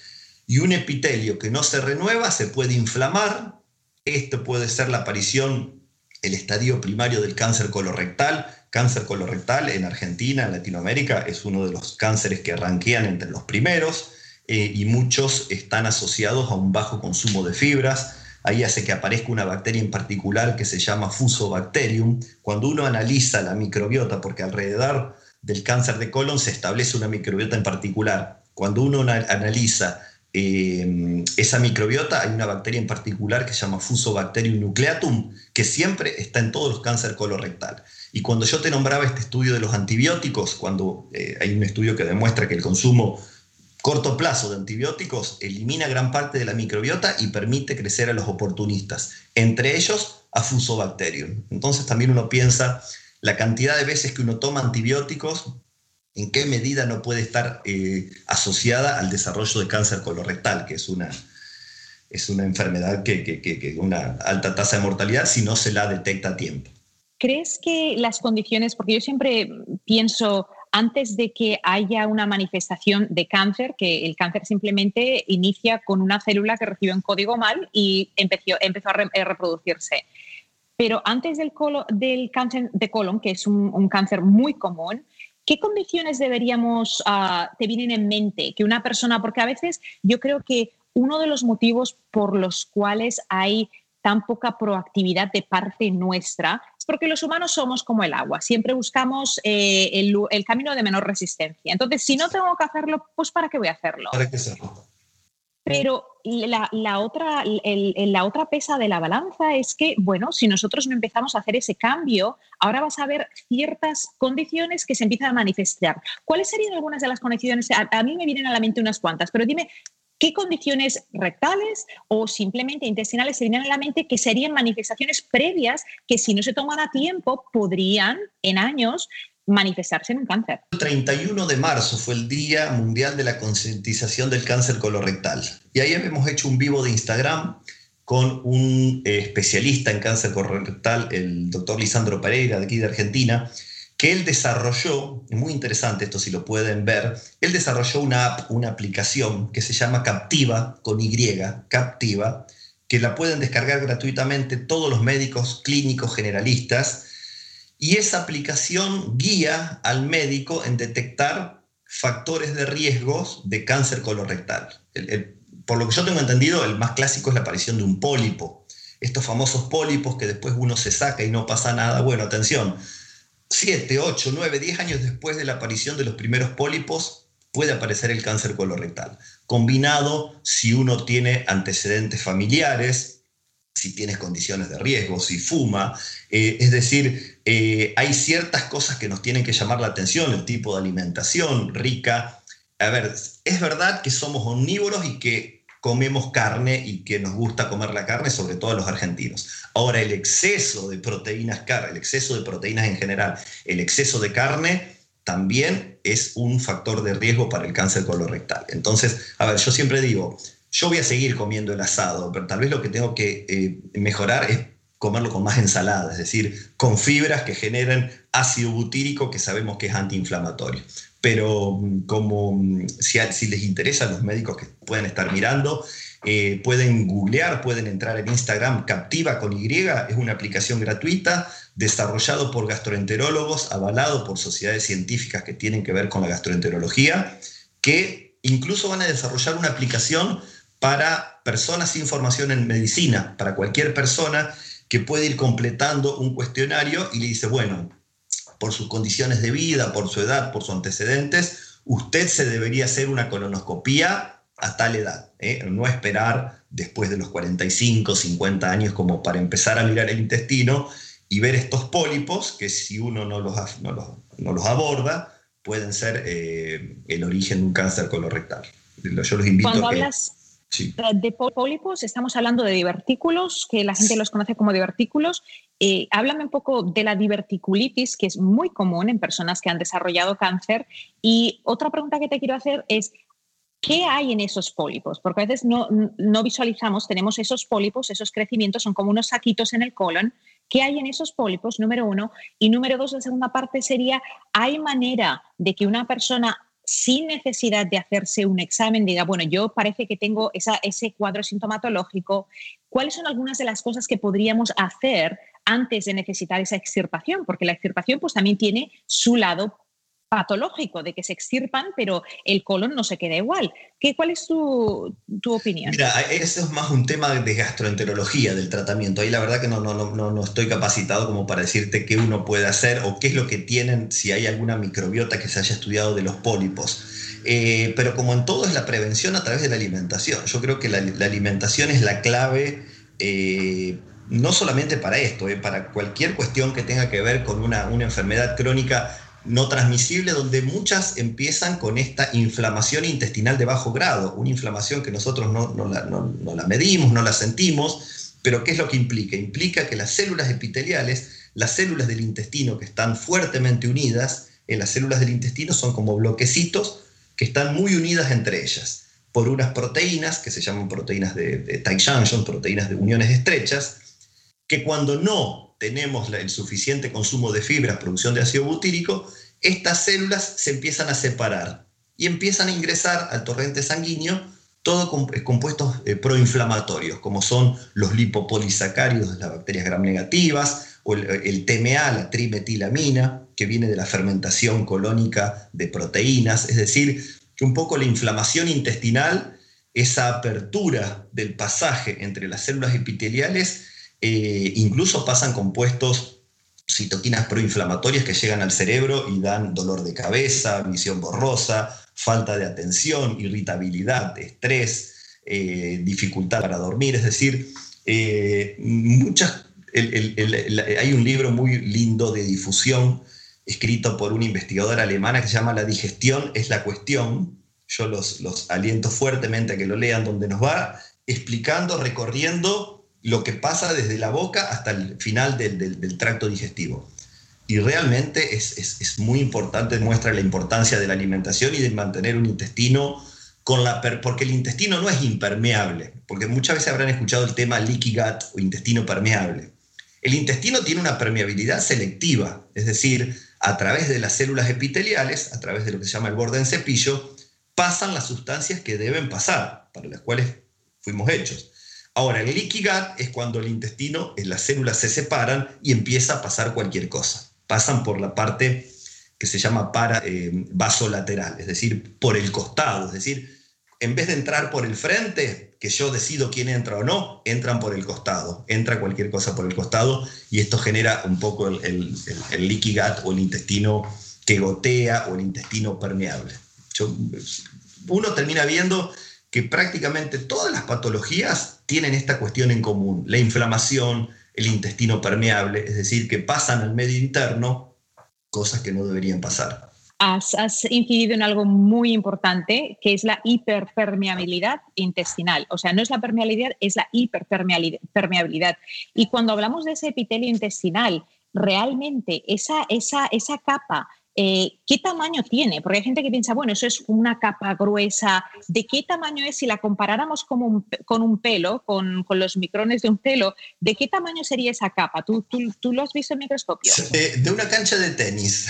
y un epitelio que no se renueva se puede inflamar. Esto puede ser la aparición, el estadio primario del cáncer colorectal. Cáncer colorectal en Argentina, en Latinoamérica, es uno de los cánceres que arranquean entre los primeros eh, y muchos están asociados a un bajo consumo de fibras ahí hace que aparezca una bacteria en particular que se llama Fusobacterium. Cuando uno analiza la microbiota, porque alrededor del cáncer de colon se establece una microbiota en particular, cuando uno analiza eh, esa microbiota, hay una bacteria en particular que se llama Fusobacterium nucleatum, que siempre está en todos los cánceres colorectal. Y cuando yo te nombraba este estudio de los antibióticos, cuando eh, hay un estudio que demuestra que el consumo corto plazo de antibióticos elimina gran parte de la microbiota y permite crecer a los oportunistas, entre ellos a Fusobacterium. Entonces también uno piensa la cantidad de veces que uno toma antibióticos, en qué medida no puede estar eh, asociada al desarrollo de cáncer colorectal, que es una, es una enfermedad que, que, una alta tasa de mortalidad si no se la detecta a tiempo. ¿Crees que las condiciones, porque yo siempre pienso antes de que haya una manifestación de cáncer, que el cáncer simplemente inicia con una célula que recibe un código mal y empezó, empezó a, reproducirse. Pero antes del, del, cáncer de colon, que es un, cáncer muy común, ¿qué condiciones deberíamos, uh, te vienen en mente que una persona, porque a veces yo creo que uno de los motivos por los cuales hay tan poca proactividad de parte nuestra porque los humanos somos como el agua, siempre buscamos eh, el, camino de menor resistencia. Entonces, si no tengo que hacerlo, pues ¿para qué voy a hacerlo? ¿Para qué hacerlo? Pero la, otra, la otra pesa de la balanza es que, bueno, si nosotros no empezamos a hacer ese cambio, ahora vas a ver ciertas condiciones que se empiezan a manifestar. ¿Cuáles serían algunas de las condiciones? a mí me vienen a la mente unas cuantas, pero dime, ¿Qué condiciones rectales o simplemente intestinales se vienen a la mente que serían manifestaciones previas que si no se toman a tiempo podrían en años manifestarse en un cáncer? El 31 de marzo fue el Día Mundial de la Concientización del Cáncer Colorectal. Y ahí hemos hecho un vivo de Instagram con un eh, especialista en cáncer colorectal, el doctor Lisandro Pereira, de aquí de Argentina, que él desarrolló, muy interesante esto si lo pueden ver, él desarrolló una app, una aplicación que se llama Captiva, con Y, Captiva, que la pueden descargar gratuitamente todos los médicos clínicos generalistas, y esa aplicación guía al médico en detectar factores de riesgos de cáncer colorectal. por lo que yo tengo entendido, el más clásico es la aparición de un pólipo. Estos famosos pólipos que después uno se saca y no pasa nada. Bueno, atención, 7, 8, 9, 10 años después de la aparición de los primeros pólipos, puede aparecer el cáncer colorectal. Combinado si uno tiene antecedentes familiares, si tienes condiciones de riesgo, si fuma. Eh, es decir, eh, hay ciertas cosas que nos tienen que llamar la atención, el tipo de alimentación rica. A ver, es verdad que somos omnívoros y que comemos carne y que nos gusta comer la carne, sobre todo los argentinos. Ahora, el exceso de proteínas, el exceso de proteínas en general, el exceso de carne también es un factor de riesgo para el cáncer colorectal. Entonces, a ver, yo siempre digo, yo voy a seguir comiendo el asado, pero tal vez lo que tengo que eh, mejorar es comerlo con más ensalada, es decir, con fibras que generen ácido butírico que sabemos que es antiinflamatorio. Pero mm, como mm, si, les interesa a los médicos que pueden estar mirando, eh, pueden googlear, pueden entrar en Instagram, Captiva con Y, es una aplicación gratuita desarrollado por gastroenterólogos, avalado por sociedades científicas que tienen que ver con la gastroenterología, que incluso van a desarrollar una aplicación para personas sin formación en medicina, para cualquier persona que puede ir completando un cuestionario y le dice, bueno, por sus condiciones de vida, por su edad, por sus antecedentes, usted se debería hacer una colonoscopía a tal edad, ¿eh? no esperar después de los 45, 50 años como para empezar a mirar el intestino y ver estos pólipos que si uno no los, no los, aborda pueden ser eh, el origen de un cáncer colorectal. Yo los invito a que... De pólipos estamos hablando de divertículos, que la gente los conoce como divertículos. Eh, háblame un poco de la diverticulitis, que es muy común en personas que han desarrollado cáncer. Y otra pregunta que te quiero hacer es, ¿qué hay en esos pólipos? Porque a veces no, no visualizamos, tenemos esos pólipos, esos crecimientos, son como unos saquitos en el colon. ¿Qué hay en esos pólipos? Número uno. Y número dos, la segunda parte sería, ¿hay manera de que una persona sin necesidad de hacerse un examen, diga, bueno, yo parece que tengo ese cuadro sintomatológico, ¿cuáles son algunas de las cosas que podríamos hacer antes de necesitar esa extirpación? Porque la extirpación pues también tiene su lado patológico de que se extirpan, pero el colon no se queda igual. ¿Qué, ¿Cuál es tu, opinión? Mira, eso es más un tema de gastroenterología del tratamiento. Ahí la verdad que no, no, no, no estoy capacitado como para decirte qué uno puede hacer o qué es lo que tienen, si hay alguna microbiota que se haya estudiado de los pólipos. Eh, pero como en todo es la prevención a través de la alimentación. Yo creo que la, alimentación es la clave. Eh, no solamente para esto, eh, para cualquier cuestión que tenga que ver con una, una enfermedad crónica no transmisible donde muchas empiezan con esta inflamación intestinal de bajo grado, una inflamación que nosotros no, la, medimos, no la sentimos, pero ¿qué es lo que implica? Implica que las células epiteliales, las células del intestino que están fuertemente unidas, en las células del intestino son como bloquecitos que están muy unidas entre ellas por unas proteínas que se llaman proteínas de, de tight junction, proteínas de uniones estrechas, que cuando no tenemos el suficiente consumo de fibras, producción de ácido butírico, estas células se empiezan a separar y empiezan a ingresar al torrente sanguíneo todo eh, compuestos eh, proinflamatorios, como son los lipopolisacáridos de las bacterias gram negativas, o el, el, TMA, la trimetilamina, que viene de la fermentación colónica de proteínas, es decir, que un poco la inflamación intestinal, esa apertura del pasaje entre las células epiteliales, eh, incluso pasan compuestos citoquinas proinflamatorias que llegan al cerebro y dan dolor de cabeza, visión borrosa, falta de atención, irritabilidad, estrés, eh, dificultad para dormir. Es decir, eh, muchas, hay un libro muy lindo de difusión escrito por una investigadora alemana que se llama La digestión es la cuestión. Yo los, los aliento fuertemente a que lo lean, donde nos va explicando, recorriendo lo que pasa desde la boca hasta el final del, tracto digestivo. Y realmente es, muy importante, muestra la importancia de la alimentación y de mantener un intestino con la... porque el intestino no es impermeable, porque muchas veces habrán escuchado el tema leaky gut o intestino permeable. El intestino tiene una permeabilidad selectiva, es decir, a través de las células epiteliales, a través de lo que se llama el borde en cepillo, pasan las sustancias que deben pasar, para las cuales fuimos hechos. Ahora, el gut es cuando el intestino, las células se separan y empieza a pasar cualquier cosa. Pasan por la parte que se llama para, eh, vasolateral, es decir, por el costado. Es decir, en vez de entrar por el frente, que yo decido quién entra o no, entran por el costado. Entra cualquier cosa por el costado y esto genera un poco el, gut o el intestino que gotea o el intestino permeable. uno termina viendo que prácticamente todas las patologías tienen esta cuestión en común, la inflamación, el intestino permeable, es decir, que pasan al medio interno cosas que no deberían pasar. Has, incidido en algo muy importante, que es la hiperpermeabilidad intestinal. O sea, no es la permeabilidad, es la hiperpermeabilidad. Y cuando hablamos de ese epitelio intestinal, realmente esa, esa, esa capa eh, ¿qué tamaño tiene? Porque hay gente que piensa, bueno, eso es una capa gruesa. ¿De qué tamaño es si la comparáramos con un, pelo, con, los micrones de un pelo? ¿De qué tamaño sería esa capa? ¿Tú, tú, tú lo has visto en microscopio? de una cancha de tenis.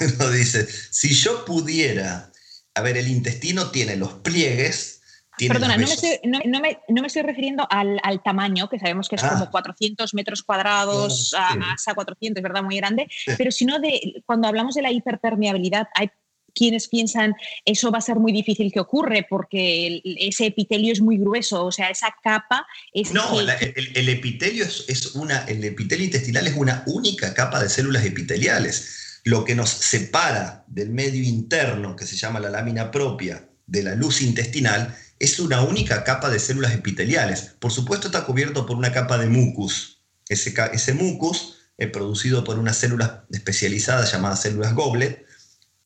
Lo dice, si yo pudiera, a ver, el intestino tiene los pliegues Perdona, no me, estoy, refiriendo al, tamaño, que sabemos que es como 400 ah. metros cuadrados a, 400, ¿verdad? Muy grande, pero sino de cuando hablamos de la hiperpermeabilidad, hay quienes piensan eso va a ser muy difícil que ocurre porque ese epitelio es muy grueso, o sea, esa capa es... No, el, epitelio es, una, el epitelio intestinal es una única capa de células epiteliales. Lo que nos separa del medio interno, que se llama la lámina propia, de la luz intestinal, es una única capa de células epiteliales. Por supuesto está cubierto por una capa de mucus. Ese, mucus, es producido por unas células especializadas llamadas células Goblet,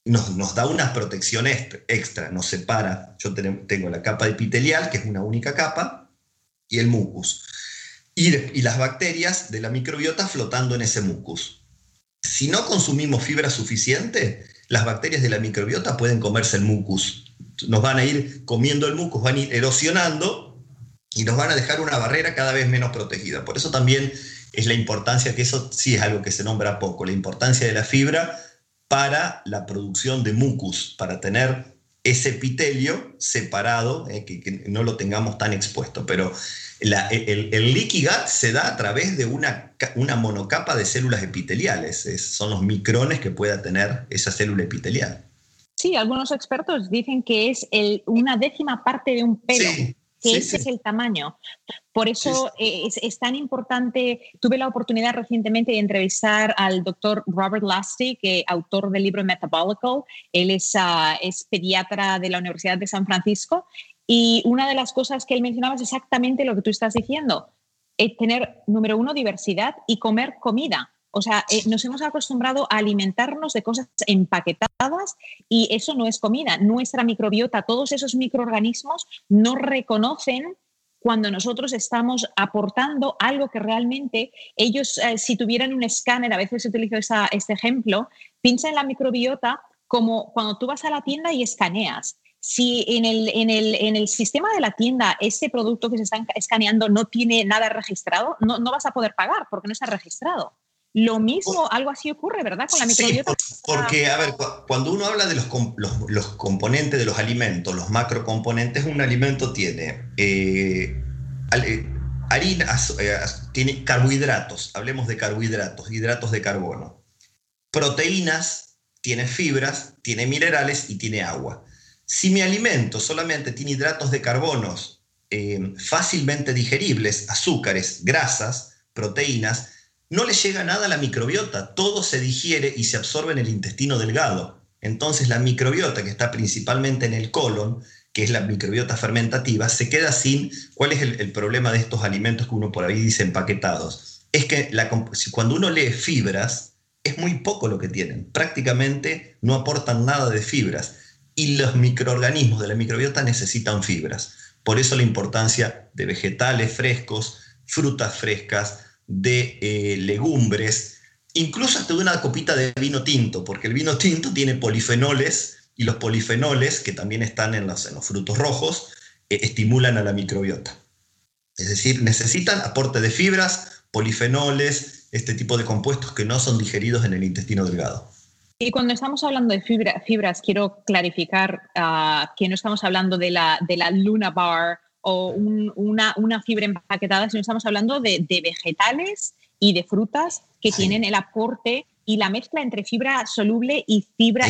nos, da una protección extra, nos separa. Yo tengo la capa epitelial, que es una única capa, y el mucus. Y, y las bacterias de la microbiota flotando en ese mucus. Si no consumimos fibra suficiente, las bacterias de la microbiota pueden comerse el mucus. Nos van a ir comiendo el mucus, van a ir erosionando y nos van a dejar una barrera cada vez menos protegida. Por eso también es la importancia, que eso sí es algo que se nombra poco, la importancia de la fibra para la producción de mucus, para tener ese epitelio separado, eh, que, no lo tengamos tan expuesto. Pero el, el, se da a través de una, una monocapa de células epiteliales. son los micrones que pueda tener esa célula epitelial. Sí, algunos expertos dicen que es una décima parte de un pelo que ese es el tamaño. Por eso eh, es, tan importante. Tuve la oportunidad recientemente de entrevistar al doctor Robert Lasty, que autor del libro Metabolical. Él es, ah, es pediatra de la Universidad de San Francisco. Y una de las cosas que él mencionaba es exactamente lo que tú estás diciendo. Es tener, número uno, diversidad y comer comida. O sea, eh, nos hemos acostumbrado a alimentarnos de cosas empaquetadas y eso no es comida. Nuestra microbiota, todos esos microorganismos no reconocen cuando nosotros estamos aportando algo que realmente ellos, eh, si tuvieran un escáner, a veces utilizo este ejemplo, piensa en la microbiota como cuando tú vas a la tienda y escaneas. Si en el, en el, en el sistema de la tienda ese producto que se está escaneando no tiene nada registrado, no, no vas a poder pagar porque no está registrado. Lo mismo, algo así ocurre, ¿verdad? Con la microbiota. porque, a ver, cuando uno habla de los, los, componentes de los alimentos, los macrocomponentes, un alimento tiene eh, eh, eh, tiene carbohidratos, hablemos de carbohidratos, hidratos de carbono. Proteínas, tiene fibras, tiene minerales y tiene agua. Si mi alimento solamente tiene hidratos de carbonos fácilmente digeribles, azúcares, grasas, proteínas, no le llega nada a la microbiota, todo se digiere y se absorbe en el intestino delgado. Entonces la microbiota, que está principalmente en el colon, que es la microbiota fermentativa, se queda sin... ¿Cuál es el, problema de estos alimentos que uno por ahí dice empaquetados? Es que cuando uno lee fibras, es muy poco lo que tienen. Prácticamente no aportan nada de fibras. Y los microorganismos de la microbiota necesitan fibras. Por eso la importancia de vegetales frescos, frutas frescas, de eh, legumbres, incluso hasta de una copita de vino tinto, porque el vino tinto tiene polifenoles y los polifenoles, que también están en los, frutos rojos, eh, estimulan a la microbiota. Es decir, necesitan aporte de fibras, polifenoles, este tipo de compuestos que no son digeridos en el intestino delgado. Y cuando estamos hablando de fibras, quiero clarificar ah, que no estamos hablando de la, de la Luna Bar o una, una, fibra empaquetada, sino estamos hablando de, vegetales y de frutas que tienen el aporte y la mezcla entre fibra soluble y fibra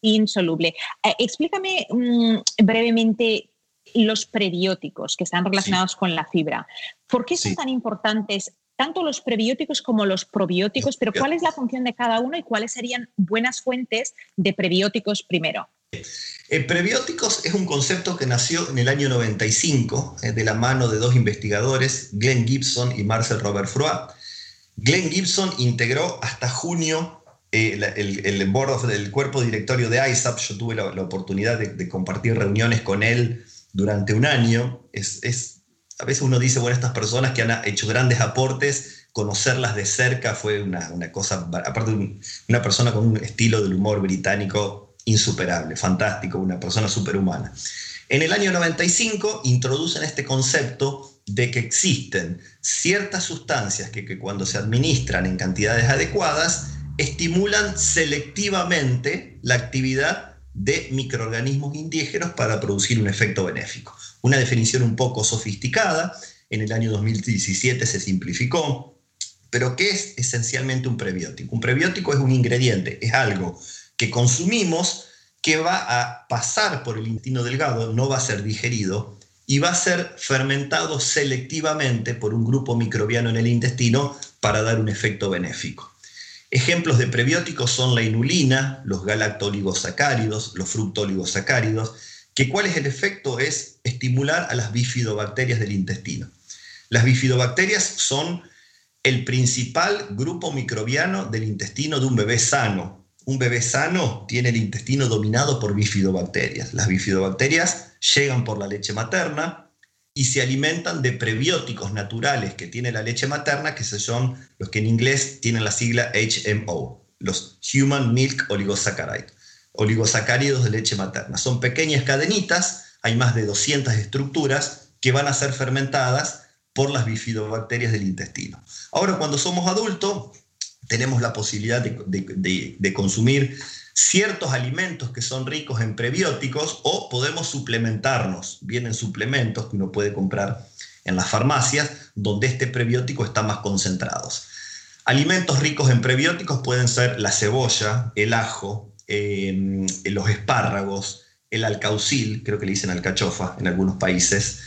insoluble. Eh, explícame mm, brevemente los prebióticos que están relacionados con la fibra. ¿Por qué son tan importantes tanto los prebióticos como los probióticos? Pero ¿cuál es la función de cada uno y cuáles serían buenas fuentes de prebióticos primero? Eh, prebióticos es un concepto que nació en el año 95 eh, de la mano de dos investigadores, Glenn Gibson y Marcel Robert Froid. Glenn Gibson integró hasta junio eh, el, board del cuerpo directorio de ISAP. Yo tuve la, oportunidad de, compartir reuniones con él durante un año. Es, a veces uno dice, bueno, estas personas que han hecho grandes aportes, conocerlas de cerca fue una, una cosa, aparte de una persona con un estilo del humor británico insuperable, fantástico, una persona superhumana. En el año 95 introducen este concepto de que existen ciertas sustancias que, cuando se administran en cantidades adecuadas estimulan selectivamente la actividad de microorganismos indígenas para producir un efecto benéfico. Una definición un poco sofisticada, en el año 2017 se simplificó, pero ¿qué es esencialmente un prebiótico? Un prebiótico es un ingrediente, es algo que consumimos que va a pasar por el intestino delgado, no va a ser digerido y va a ser fermentado selectivamente por un grupo microbiano en el intestino para dar un efecto benéfico. Ejemplos de prebióticos son la inulina, los galactoligosacáridos, los fructoligosacáridos, que cuál es el efecto es estimular a las bifidobacterias del intestino. Las bifidobacterias son el principal grupo microbiano del intestino de un bebé sano. Un bebé sano tiene el intestino dominado por bifidobacterias. Las bifidobacterias llegan por la leche materna y se alimentan de prebióticos naturales que tiene la leche materna, que son los que en inglés tienen la sigla HMO, los Human Milk Oligosaccharides oligosacáridos de leche materna. Son pequeñas cadenitas, hay más de 200 estructuras que van a ser fermentadas por las bifidobacterias del intestino. Ahora, cuando somos adultos, tenemos la posibilidad de, consumir ciertos alimentos que son ricos en prebióticos o podemos suplementarnos. Vienen suplementos que uno puede comprar en las farmacias donde este prebiótico está más concentrado. Alimentos ricos en prebióticos pueden ser la cebolla, el ajo, Em, los espárragos, el alcaucil, creo que le dicen alcachofa en algunos países,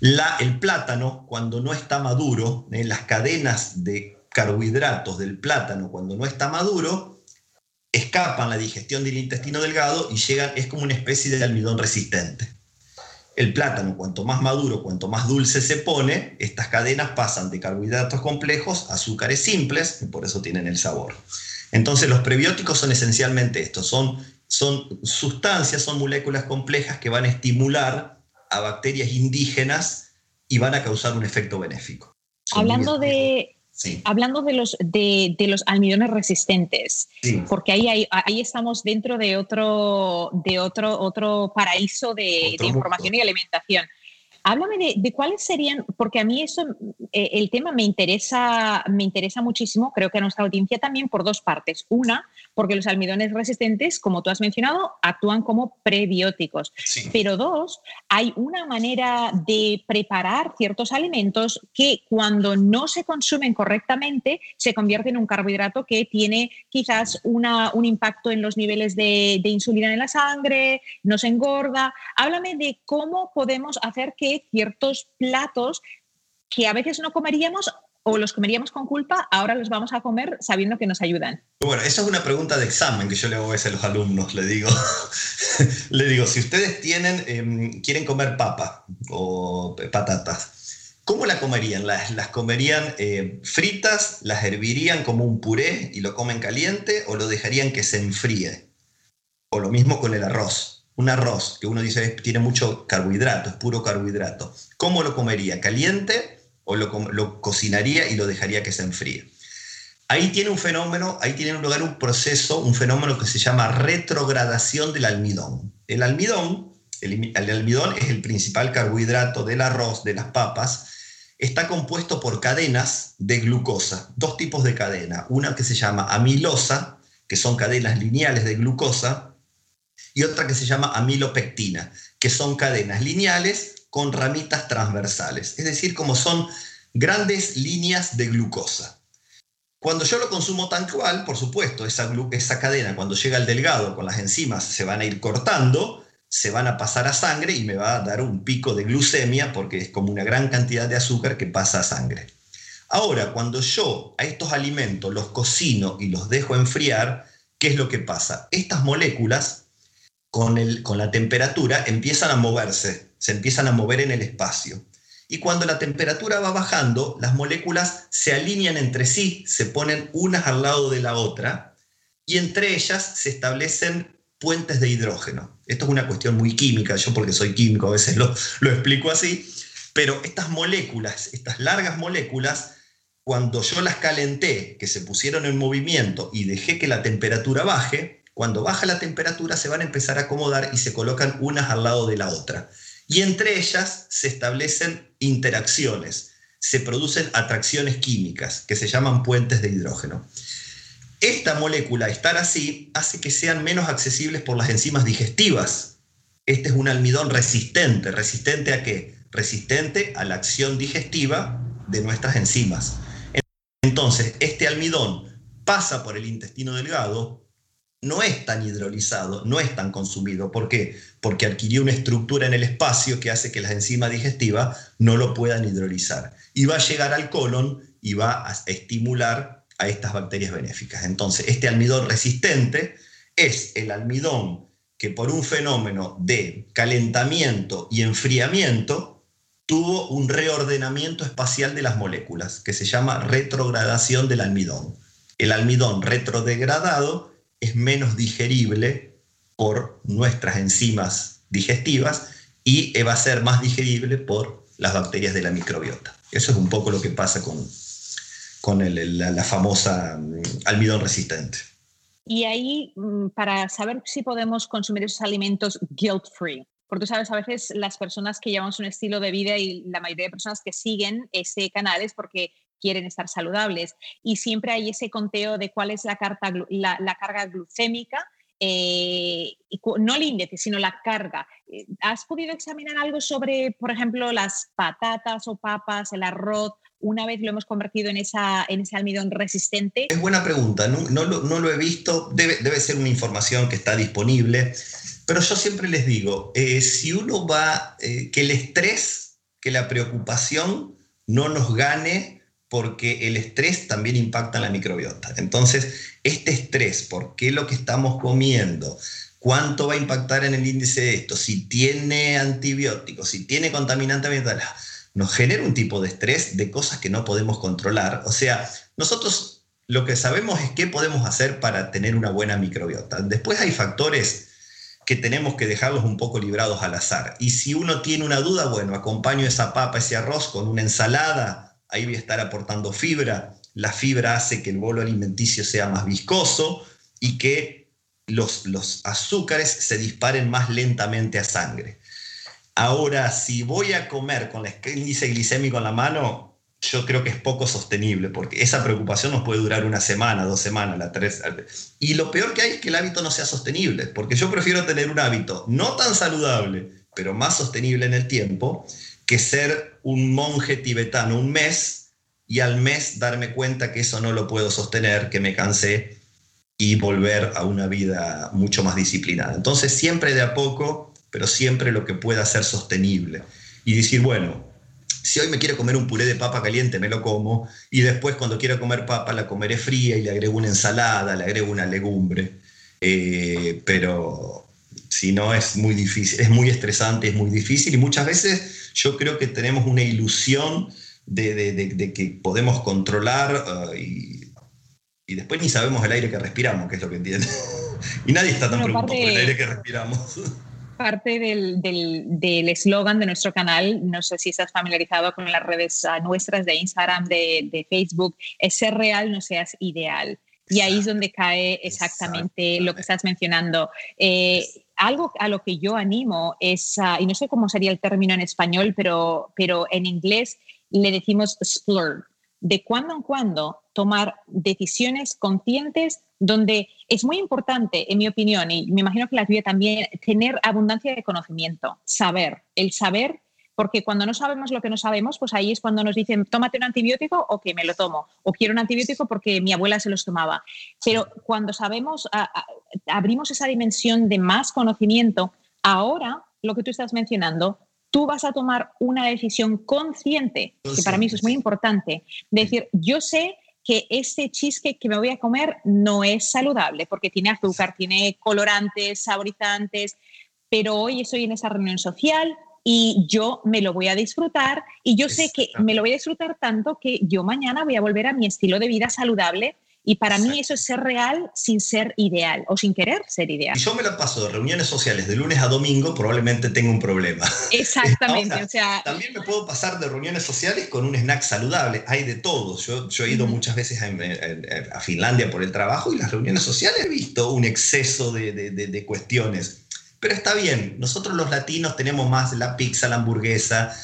la, el plátano cuando no está maduro, eh, las cadenas de carbohidratos del plátano cuando no está maduro, escapan la digestión del intestino delgado y llegan, es como una especie de almidón resistente. El plátano, cuanto más maduro, cuanto más dulce se pone, estas cadenas pasan de carbohidratos complejos a azúcares simples, y por eso tienen el sabor. Entonces los prebióticos son esencialmente esto, son, son sustancias, son moléculas complejas que van a estimular a bacterias indígenas y van a causar un efecto benéfico. Hablando de, Hablando de los, de, los almidones resistentes, porque ahí, ahí estamos dentro de otro, de otro, otro paraíso de, de información y alimentación. Háblame de, cuáles serían, porque a mí eso, eh, el tema me interesa, me interesa muchísimo, creo que a nuestra audiencia también por dos partes. Una, porque los almidones resistentes, como tú has mencionado, actúan como prebióticos. Pero dos, hay una manera de preparar ciertos alimentos que cuando no se consumen correctamente se convierten en un carbohidrato que tiene quizás una, un impacto en los niveles de, de insulina en la sangre, nos engorda. Háblame de cómo podemos hacer que ciertos platos que a veces no comeríamos o los comeríamos con culpa, ahora los vamos a comer sabiendo que nos ayudan? Bueno, esa es una pregunta de examen que yo le hago a veces a los alumnos. Le digo, le digo si ustedes tienen, em, quieren comer papa o patatas, ¿cómo la comerían? ¿Las, las comerían eh, fritas? ¿Las hervirían como un puré y lo comen caliente? ¿O lo dejarían que se enfríe? O lo mismo con el arroz un arroz que uno dice tiene mucho carbohidrato, es puro carbohidrato, ¿cómo lo comería? ¿Caliente o lo, cocinaría y lo dejaría que se enfríe? Ahí tiene un fenómeno, ahí tiene lugar un proceso, un fenómeno que se llama retrogradación del almidón. El almidón, el, el almidón es el principal carbohidrato del arroz, de las papas, está compuesto por cadenas de glucosa, dos tipos de cadena, una que se llama amilosa, que son cadenas lineales de glucosa, y otra que se llama amilopectina, que son cadenas lineales con ramitas transversales, es decir, como son grandes líneas de glucosa. Cuando yo lo consumo tan cual, por supuesto, esa, esa cadena cuando llega al delgado con las enzimas se van a ir cortando, se van a pasar a sangre y me va a dar un pico de glucemia porque es como una gran cantidad de azúcar que pasa a sangre. Ahora, cuando yo a estos alimentos los cocino y los dejo enfriar, ¿qué es lo que pasa? Estas moléculas con, el, con la temperatura empiezan a moverse, se empiezan a mover en el espacio. Y cuando la temperatura va bajando, las moléculas se alinean entre sí, se ponen unas al lado de la otra, y entre ellas se establecen puentes de hidrógeno. Esto es una cuestión muy química, yo porque soy químico a veces lo, lo explico así, pero estas moléculas, estas largas moléculas, cuando yo las calenté, que se pusieron en movimiento y dejé que la temperatura baje, cuando baja la temperatura se van a empezar a acomodar y se colocan unas al lado de la otra. Y entre ellas se establecen interacciones, se producen atracciones químicas que se llaman puentes de hidrógeno. Esta molécula, estar así, hace que sean menos accesibles por las enzimas digestivas. Este es un almidón resistente. ¿Resistente a qué? Resistente a la acción digestiva de nuestras enzimas. Entonces, este almidón pasa por el intestino delgado, no es tan hidrolizado, no es tan consumido. ¿Por qué? Porque adquirió una estructura en el espacio que hace que las enzimas digestivas no lo puedan hidrolizar. Y va a llegar al colon y va a estimular a estas bacterias benéficas. Entonces, este almidón resistente es el almidón que por un fenómeno de calentamiento y enfriamiento tuvo un reordenamiento espacial de las moléculas, que se llama retrogradación del almidón. El almidón retrodegradado es menos digerible por nuestras enzimas digestivas y va a ser más digerible por las bacterias de la microbiota. Eso es un poco lo que pasa con, con la, famosa mm, almidón resistente. Y ahí, mm, para saber si podemos consumir esos alimentos guilt-free, porque sabes, a veces las personas que llevamos un estilo de vida y la mayoría de personas que siguen ese canal es porque quieren estar saludables. Y siempre hay ese conteo de cuál es la, la, carga glucémica eh, no el índice, sino la carga. Eh, ¿Has podido examinar algo sobre, por ejemplo, las patatas o papas, el arroz? Una vez lo hemos convertido en, esa, en ese almidón resistente. Es buena pregunta, no, no, lo, he visto, debe, debe, ser una información que está disponible, pero yo siempre les digo, eh, si uno va, que el estrés, que la preocupación no nos gane porque el estrés también impacta en la microbiota. Entonces, este estrés, ¿por qué lo que estamos comiendo? ¿Cuánto va a impactar en el índice de esto? Si tiene antibióticos, si tiene contaminante ambiental, nos genera un tipo de estrés de cosas que no podemos controlar. O sea, nosotros lo que sabemos es qué podemos hacer para tener una buena microbiota. Después hay factores que tenemos que dejarlos un poco librados al azar. Y si uno tiene una duda, bueno, acompaño esa papa, ese arroz con una ensalada ahí voy a estar aportando fibra. La fibra hace que el bolo alimenticio sea más viscoso y que los, azúcares se disparen más lentamente a sangre. Ahora, si voy a comer con el índice glicémico en la mano, yo creo que es poco sostenible, porque esa preocupación nos puede durar una semana, dos semanas, la tres. Y lo peor que hay es que el hábito no sea sostenible, porque yo prefiero tener un hábito no tan saludable, pero más sostenible en el tiempo, que ser un monje tibetano un mes y al mes darme cuenta que eso no lo puedo sostener, que me cansé y volver a una vida mucho más disciplinada. Entonces siempre de a poco, pero siempre lo que pueda ser sostenible. Y decir, bueno, si hoy me quiero comer un puré de papa caliente, me lo como, y después cuando quiero comer papa la comeré fría y le agrego una ensalada, le agrego una legumbre. Eh, pero si no es muy difícil, es muy estresante, es muy difícil y muchas veces yo creo que tenemos una ilusión de, que podemos controlar uh, y, después ni sabemos el aire que respiramos, que es lo que entiende. y nadie está tan preocupado por el aire que respiramos. Parte del eslogan de nuestro canal, no sé si estás familiarizado con las redes uh, nuestras de Instagram, de, Facebook, es ser real, no seas ideal. Y ahí es donde cae exactamente, lo que estás mencionando. Eh, algo a lo que yo animo es, y no sé cómo sería el término en español, pero, pero en inglés le decimos splurge, de cuando en cuando tomar decisiones conscientes donde es muy importante, en mi opinión, y me imagino que la tuya también, tener abundancia de conocimiento, saber, el saber porque cuando no sabemos lo que no sabemos, pues ahí es cuando nos dicen, tómate un antibiótico, o que me lo tomo, o quiero un antibiótico porque mi abuela se los tomaba. Pero cuando sabemos, abrimos esa dimensión de más conocimiento, ahora lo que tú estás mencionando, tú vas a tomar una decisión consciente, que para mí eso es muy importante, decir, yo sé que ese cheesecake que me voy a comer no es saludable porque tiene azúcar, tiene colorantes, saborizantes, pero hoy estoy en esa reunión social, y yo me lo voy a disfrutar y yo sé que me lo voy a disfrutar tanto que yo mañana voy a volver a mi estilo de vida saludable y para mí eso es ser real sin ser ideal o sin querer ser ideal. Si yo me lo paso de reuniones sociales de lunes a domingo, probablemente tengo un problema. Exactamente. o sea, también me puedo pasar de reuniones sociales con un snack saludable. Hay de todo. Yo, yo he ido muchas veces a, Finlandia por el trabajo y las reuniones sociales he visto un exceso de, de, de cuestiones pero está bien, nosotros los latinos tenemos más la pizza, la hamburguesa,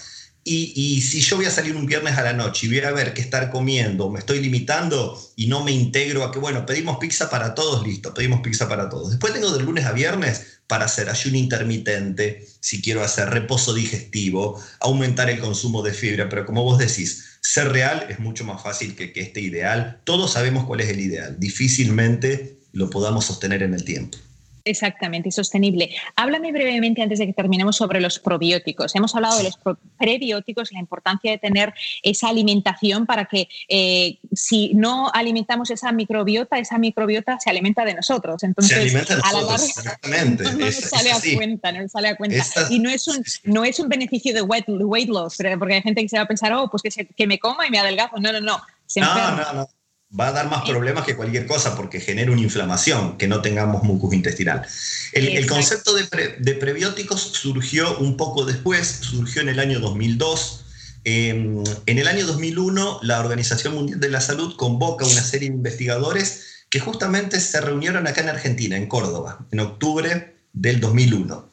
y, si yo voy a salir un viernes a la noche y voy a ver qué estar comiendo, me estoy limitando y no me integro a que, bueno, pedimos pizza para todos, listo, pedimos pizza para todos. Después tengo de lunes a viernes para hacer ayuno intermitente, si quiero hacer reposo digestivo, aumentar el consumo de fibra, pero como vos decís, ser real es mucho más fácil que, que este ideal. Todos sabemos cuál es el ideal. Difícilmente lo podamos sostener en el tiempo. Exactamente, sostenible. Háblame brevemente antes de que terminemos sobre los probióticos. Hemos hablado de los prebióticos y la importancia de tener esa alimentación para que eh, si no alimentamos esa microbiota, esa microbiota se alimenta de nosotros. Entonces, se alimenta de nosotros, exactamente. No, nos sale a cuenta, no nos sale a cuenta. y no es, un, no es un beneficio de weight, loss, porque hay gente que se va a pensar, oh, pues que, que me coma y me adelgazo. No, no, no. no, no, no va a dar más problemas que cualquier cosa porque genera una inflamación, que no tengamos mucus intestinal. El, concepto de, prebióticos surgió un poco después, surgió en el año 2002. Em, en el año 2001, la Organización Mundial de la Salud convoca una serie de investigadores que justamente se reunieron acá en Argentina, en Córdoba, en octubre del 2001,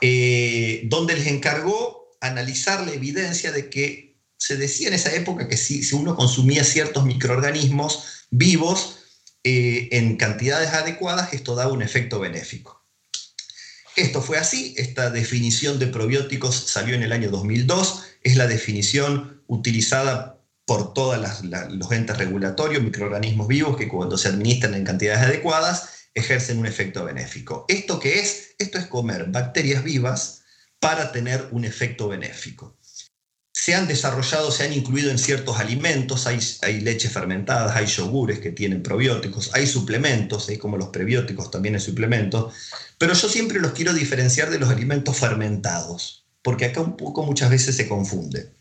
eh, donde les encargó analizar la evidencia de que se decía en esa época que si, uno consumía ciertos microorganismos vivos eh, en cantidades adecuadas, esto daba un efecto benéfico. Esto fue así, esta definición de probióticos salió en el año 2002, es la definición utilizada por todos los entes regulatorios, microorganismos vivos que cuando se administran en cantidades adecuadas ejercen un efecto benéfico. ¿Esto qué es? Esto es comer bacterias vivas para tener un efecto benéfico se han desarrollado, se han incluido en ciertos alimentos, hay, leches fermentadas, hay yogures que tienen probióticos, hay suplementos, hay como los prebióticos también hay suplementos, pero yo siempre los quiero diferenciar de los alimentos fermentados, porque acá un poco muchas veces se confunde.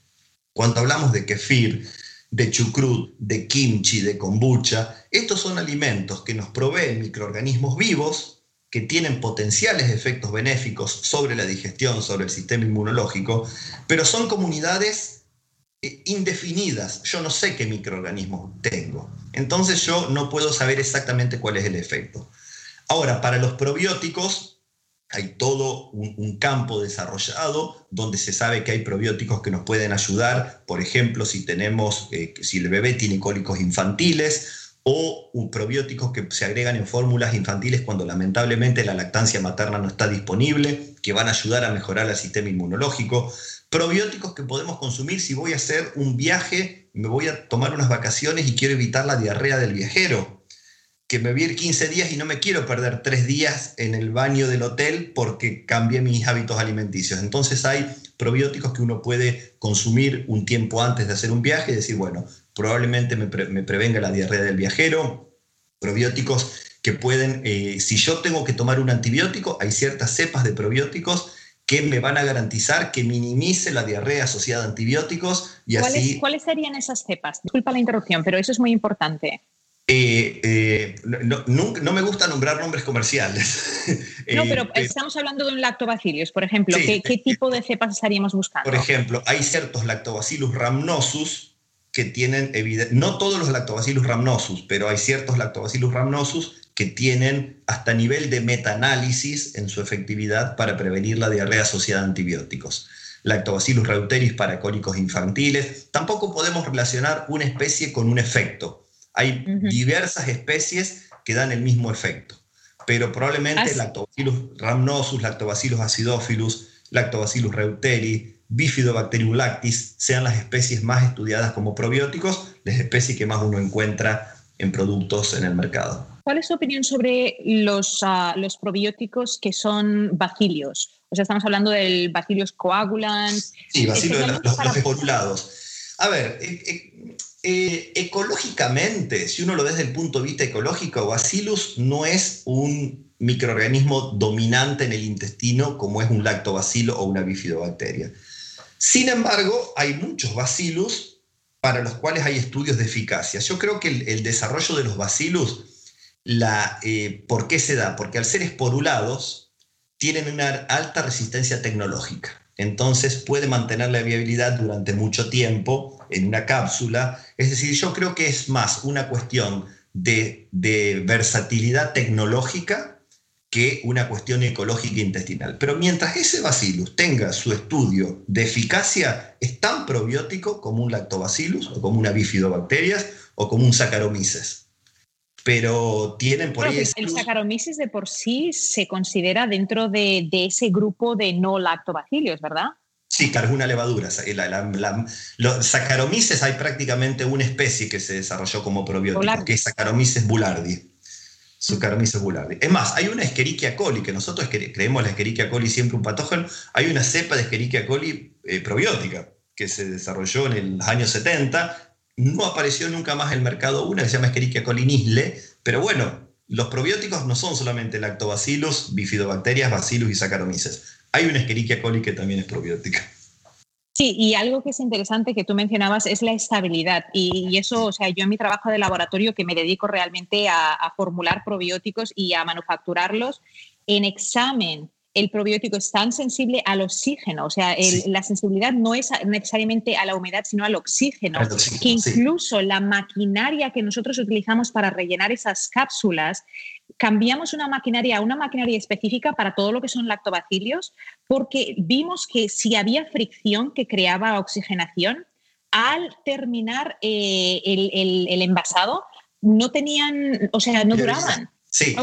Cuando hablamos de kefir, de chucrut, de kimchi, de kombucha, estos son alimentos que nos proveen microorganismos vivos que tienen potenciales efectos benéficos sobre la digestión, sobre el sistema inmunológico, pero son comunidades eh, indefinidas. Yo no sé qué microorganismos tengo. Entonces yo no puedo saber exactamente cuál es el efecto. Ahora, para los probióticos hay todo un, campo desarrollado donde se sabe que hay probióticos que nos pueden ayudar. Por ejemplo, si tenemos, eh, si el bebé tiene cólicos infantiles o probióticos que se agregan en fórmulas infantiles cuando lamentablemente la lactancia materna no está disponible, que van a ayudar a mejorar el sistema inmunológico, probióticos que podemos consumir si voy a hacer un viaje, me voy a tomar unas vacaciones y quiero evitar la diarrea del viajero, que me voy a ir 15 días y no me quiero perder 3 días en el baño del hotel porque cambié mis hábitos alimenticios. Entonces hay probióticos que uno puede consumir un tiempo antes de hacer un viaje y decir, bueno, probablemente me, prevenga la diarrea del viajero, probióticos que pueden, eh, si yo tengo que tomar un antibiótico, hay ciertas cepas de probióticos que me van a garantizar que minimice la diarrea asociada a antibióticos y ¿Cuáles, así... ¿Cuáles serían esas cepas? Disculpa la interrupción, pero eso es muy importante. Eh, eh, no, me gusta nombrar nombres comerciales. No, pero estamos hablando de un lactobacillus, por ejemplo. ¿Qué, ¿Qué, tipo de cepas estaríamos buscando? Por ejemplo, hay ciertos lactobacillus rhamnosus que tienen, no todos los lactobacillus rhamnosus, pero hay ciertos lactobacillus rhamnosus que tienen hasta nivel de metaanálisis en su efectividad para prevenir la diarrea asociada a antibióticos. Lactobacillus reuteris para cólicos infantiles. Tampoco podemos relacionar una especie con un efecto. Hay diversas especies que dan el mismo efecto, pero probablemente Lactobacillus rhamnosus, Lactobacillus acidophilus, Lactobacillus reuteri, Bifidobacterium lactis sean las especies más estudiadas como probióticos, las especies que más uno encuentra en productos en el mercado. ¿Cuál es su opinión sobre los, ah, los probióticos que son bacilios? O sea, estamos hablando del bacillus coagulans. Sí, bacilios de los, los, A ver, eh, eh, eh, ecológicamente, si uno lo ve desde el punto de vista ecológico, Bacillus no es un microorganismo dominante en el intestino como es un lactobacilo o una bifidobacteria. Sin embargo, hay muchos bacillus para los cuales hay estudios de eficacia. Yo creo que el, desarrollo de los bacillus, la, eh, ¿por qué se da? Porque al ser esporulados, tienen una alta resistencia tecnológica. Entonces puede mantener la viabilidad durante mucho tiempo en una cápsula. Es decir, yo creo que es más una cuestión de versatilidad tecnológica que una cuestión ecológica intestinal. Pero mientras ese bacillus tenga su estudio de eficacia, es tan probiótico como un lactobacillus o como una bifidobacterias o como un saccharomyces. Pero tienen por ahí... El saccharomyces de por sí se considera dentro de, ese grupo de no lactobacillus, ¿verdad? Sí, claro, es una levadura. los Saccharomyces hay prácticamente una especie que se desarrolló como probiótico, que es Saccharomyces boulardii. Saccharomyces boulardii. Es más, hay una Escherichia coli, que nosotros creemos la Escherichia coli siempre un patógeno, hay una cepa de Escherichia coli eh, probiótica que se desarrolló en los años 70, no apareció nunca más en el mercado una que se llama Escherichia coli nisle, pero bueno, los probióticos no son solamente lactobacillus, bifidobacterias, bacillus y Saccharomyces. Hay una Escherichia coli que también es probiótica. Sí, y algo que es interesante que tú mencionabas es la estabilidad. Y, eso, o sea, yo en mi trabajo de laboratorio que me dedico realmente a formular probióticos y a manufacturarlos, en examen el probiótico es tan sensible al oxígeno, o sea, la sensibilidad no es necesariamente a la humedad, sino al oxígeno, que incluso la maquinaria que nosotros utilizamos para rellenar esas cápsulas, cambiamos una maquinaria a una maquinaria específica para todo lo que son lactobacilios, porque vimos que si había fricción que creaba oxigenación, al terminar eh, el, envasado, no tenían, o sea, no duraban. Sí,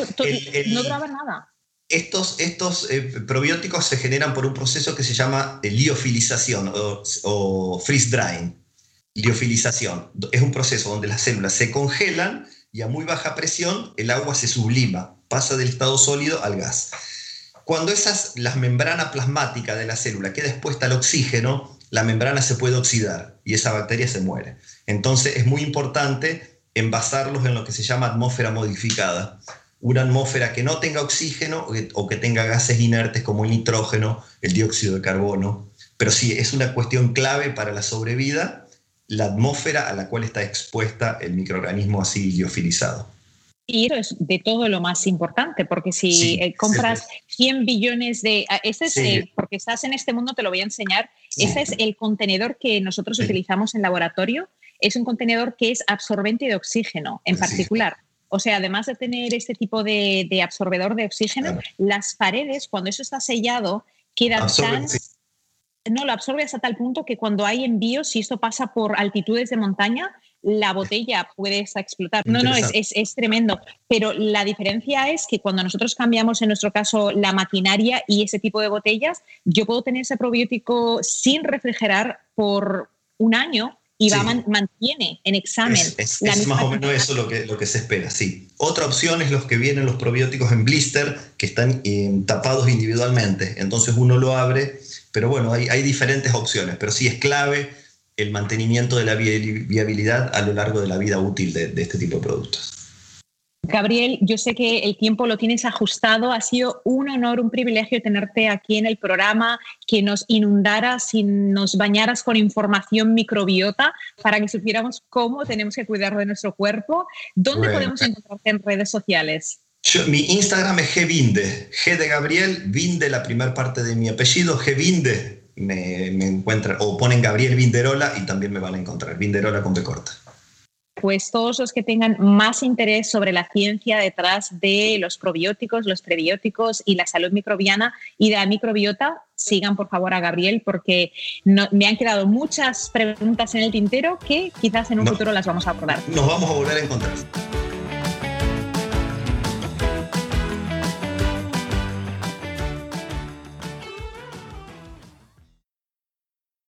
no duraba nada estos, estos eh, probióticos se generan por un proceso que se llama liofilización o, freeze drying. Liofilización es un proceso donde las células se congelan y a muy baja presión el agua se sublima, pasa del estado sólido al gas. Cuando esas, la membrana plasmática de la célula queda expuesta al oxígeno, la membrana se puede oxidar y esa bacteria se muere. Entonces es muy importante envasarlos en lo que se llama atmósfera modificada una atmósfera que no tenga oxígeno o que, tenga gases inertes como el nitrógeno, el dióxido de carbono. Pero sí, es una cuestión clave para la sobrevida la atmósfera a la cual está expuesta el microorganismo así liofilizado. Y eso es de todo lo más importante, porque si eh, compras 100 billones de... Ah, ese es porque estás en este mundo, te lo voy a enseñar. Ese es el contenedor que nosotros utilizamos en laboratorio. Es un contenedor que es absorbente de oxígeno en particular. O sea, además de tener este tipo de, absorbedor de oxígeno, las paredes, cuando eso está sellado, quedan tan... No, lo absorbe hasta tal punto que cuando hay envíos, si esto pasa por altitudes de montaña, la botella puede explotar. No, no, es, tremendo. Pero la diferencia es que cuando nosotros cambiamos, en nuestro caso, la maquinaria y ese tipo de botellas, yo puedo tener ese probiótico sin refrigerar por un año y va, mantiene en examen. Es, más o menos eso lo que, lo que se espera, sí. Otra opción es los que vienen los probióticos en blister, que están eh, tapados individualmente. Entonces uno lo abre, pero bueno, hay, hay diferentes opciones, pero sí es clave el mantenimiento de la viabilidad a lo largo de la vida útil de este tipo de productos. Gabriel, yo sé que el tiempo lo tienes ajustado. Ha sido un honor, un privilegio tenerte aquí en el programa, que nos inundaras y nos bañaras con información microbiota para que supiéramos cómo tenemos que cuidar de nuestro cuerpo. ¿Dónde podemos encontrarte en redes sociales? Mi Instagram es Gvinde, G de Gabriel, Vinde, la primera parte de mi apellido, Gvinde. Me, me encuentran, o ponen Gabriel Vinderola y también me van a encontrar, Vinderola con B corta pues todos los que tengan más interés sobre la ciencia detrás de los probióticos, los prebióticos y la salud microbiana y de la microbiota, sigan por favor a Gabriel porque me han quedado muchas preguntas en el tintero que quizás en un futuro las vamos a abordar. Nos vamos a volver a encontrar.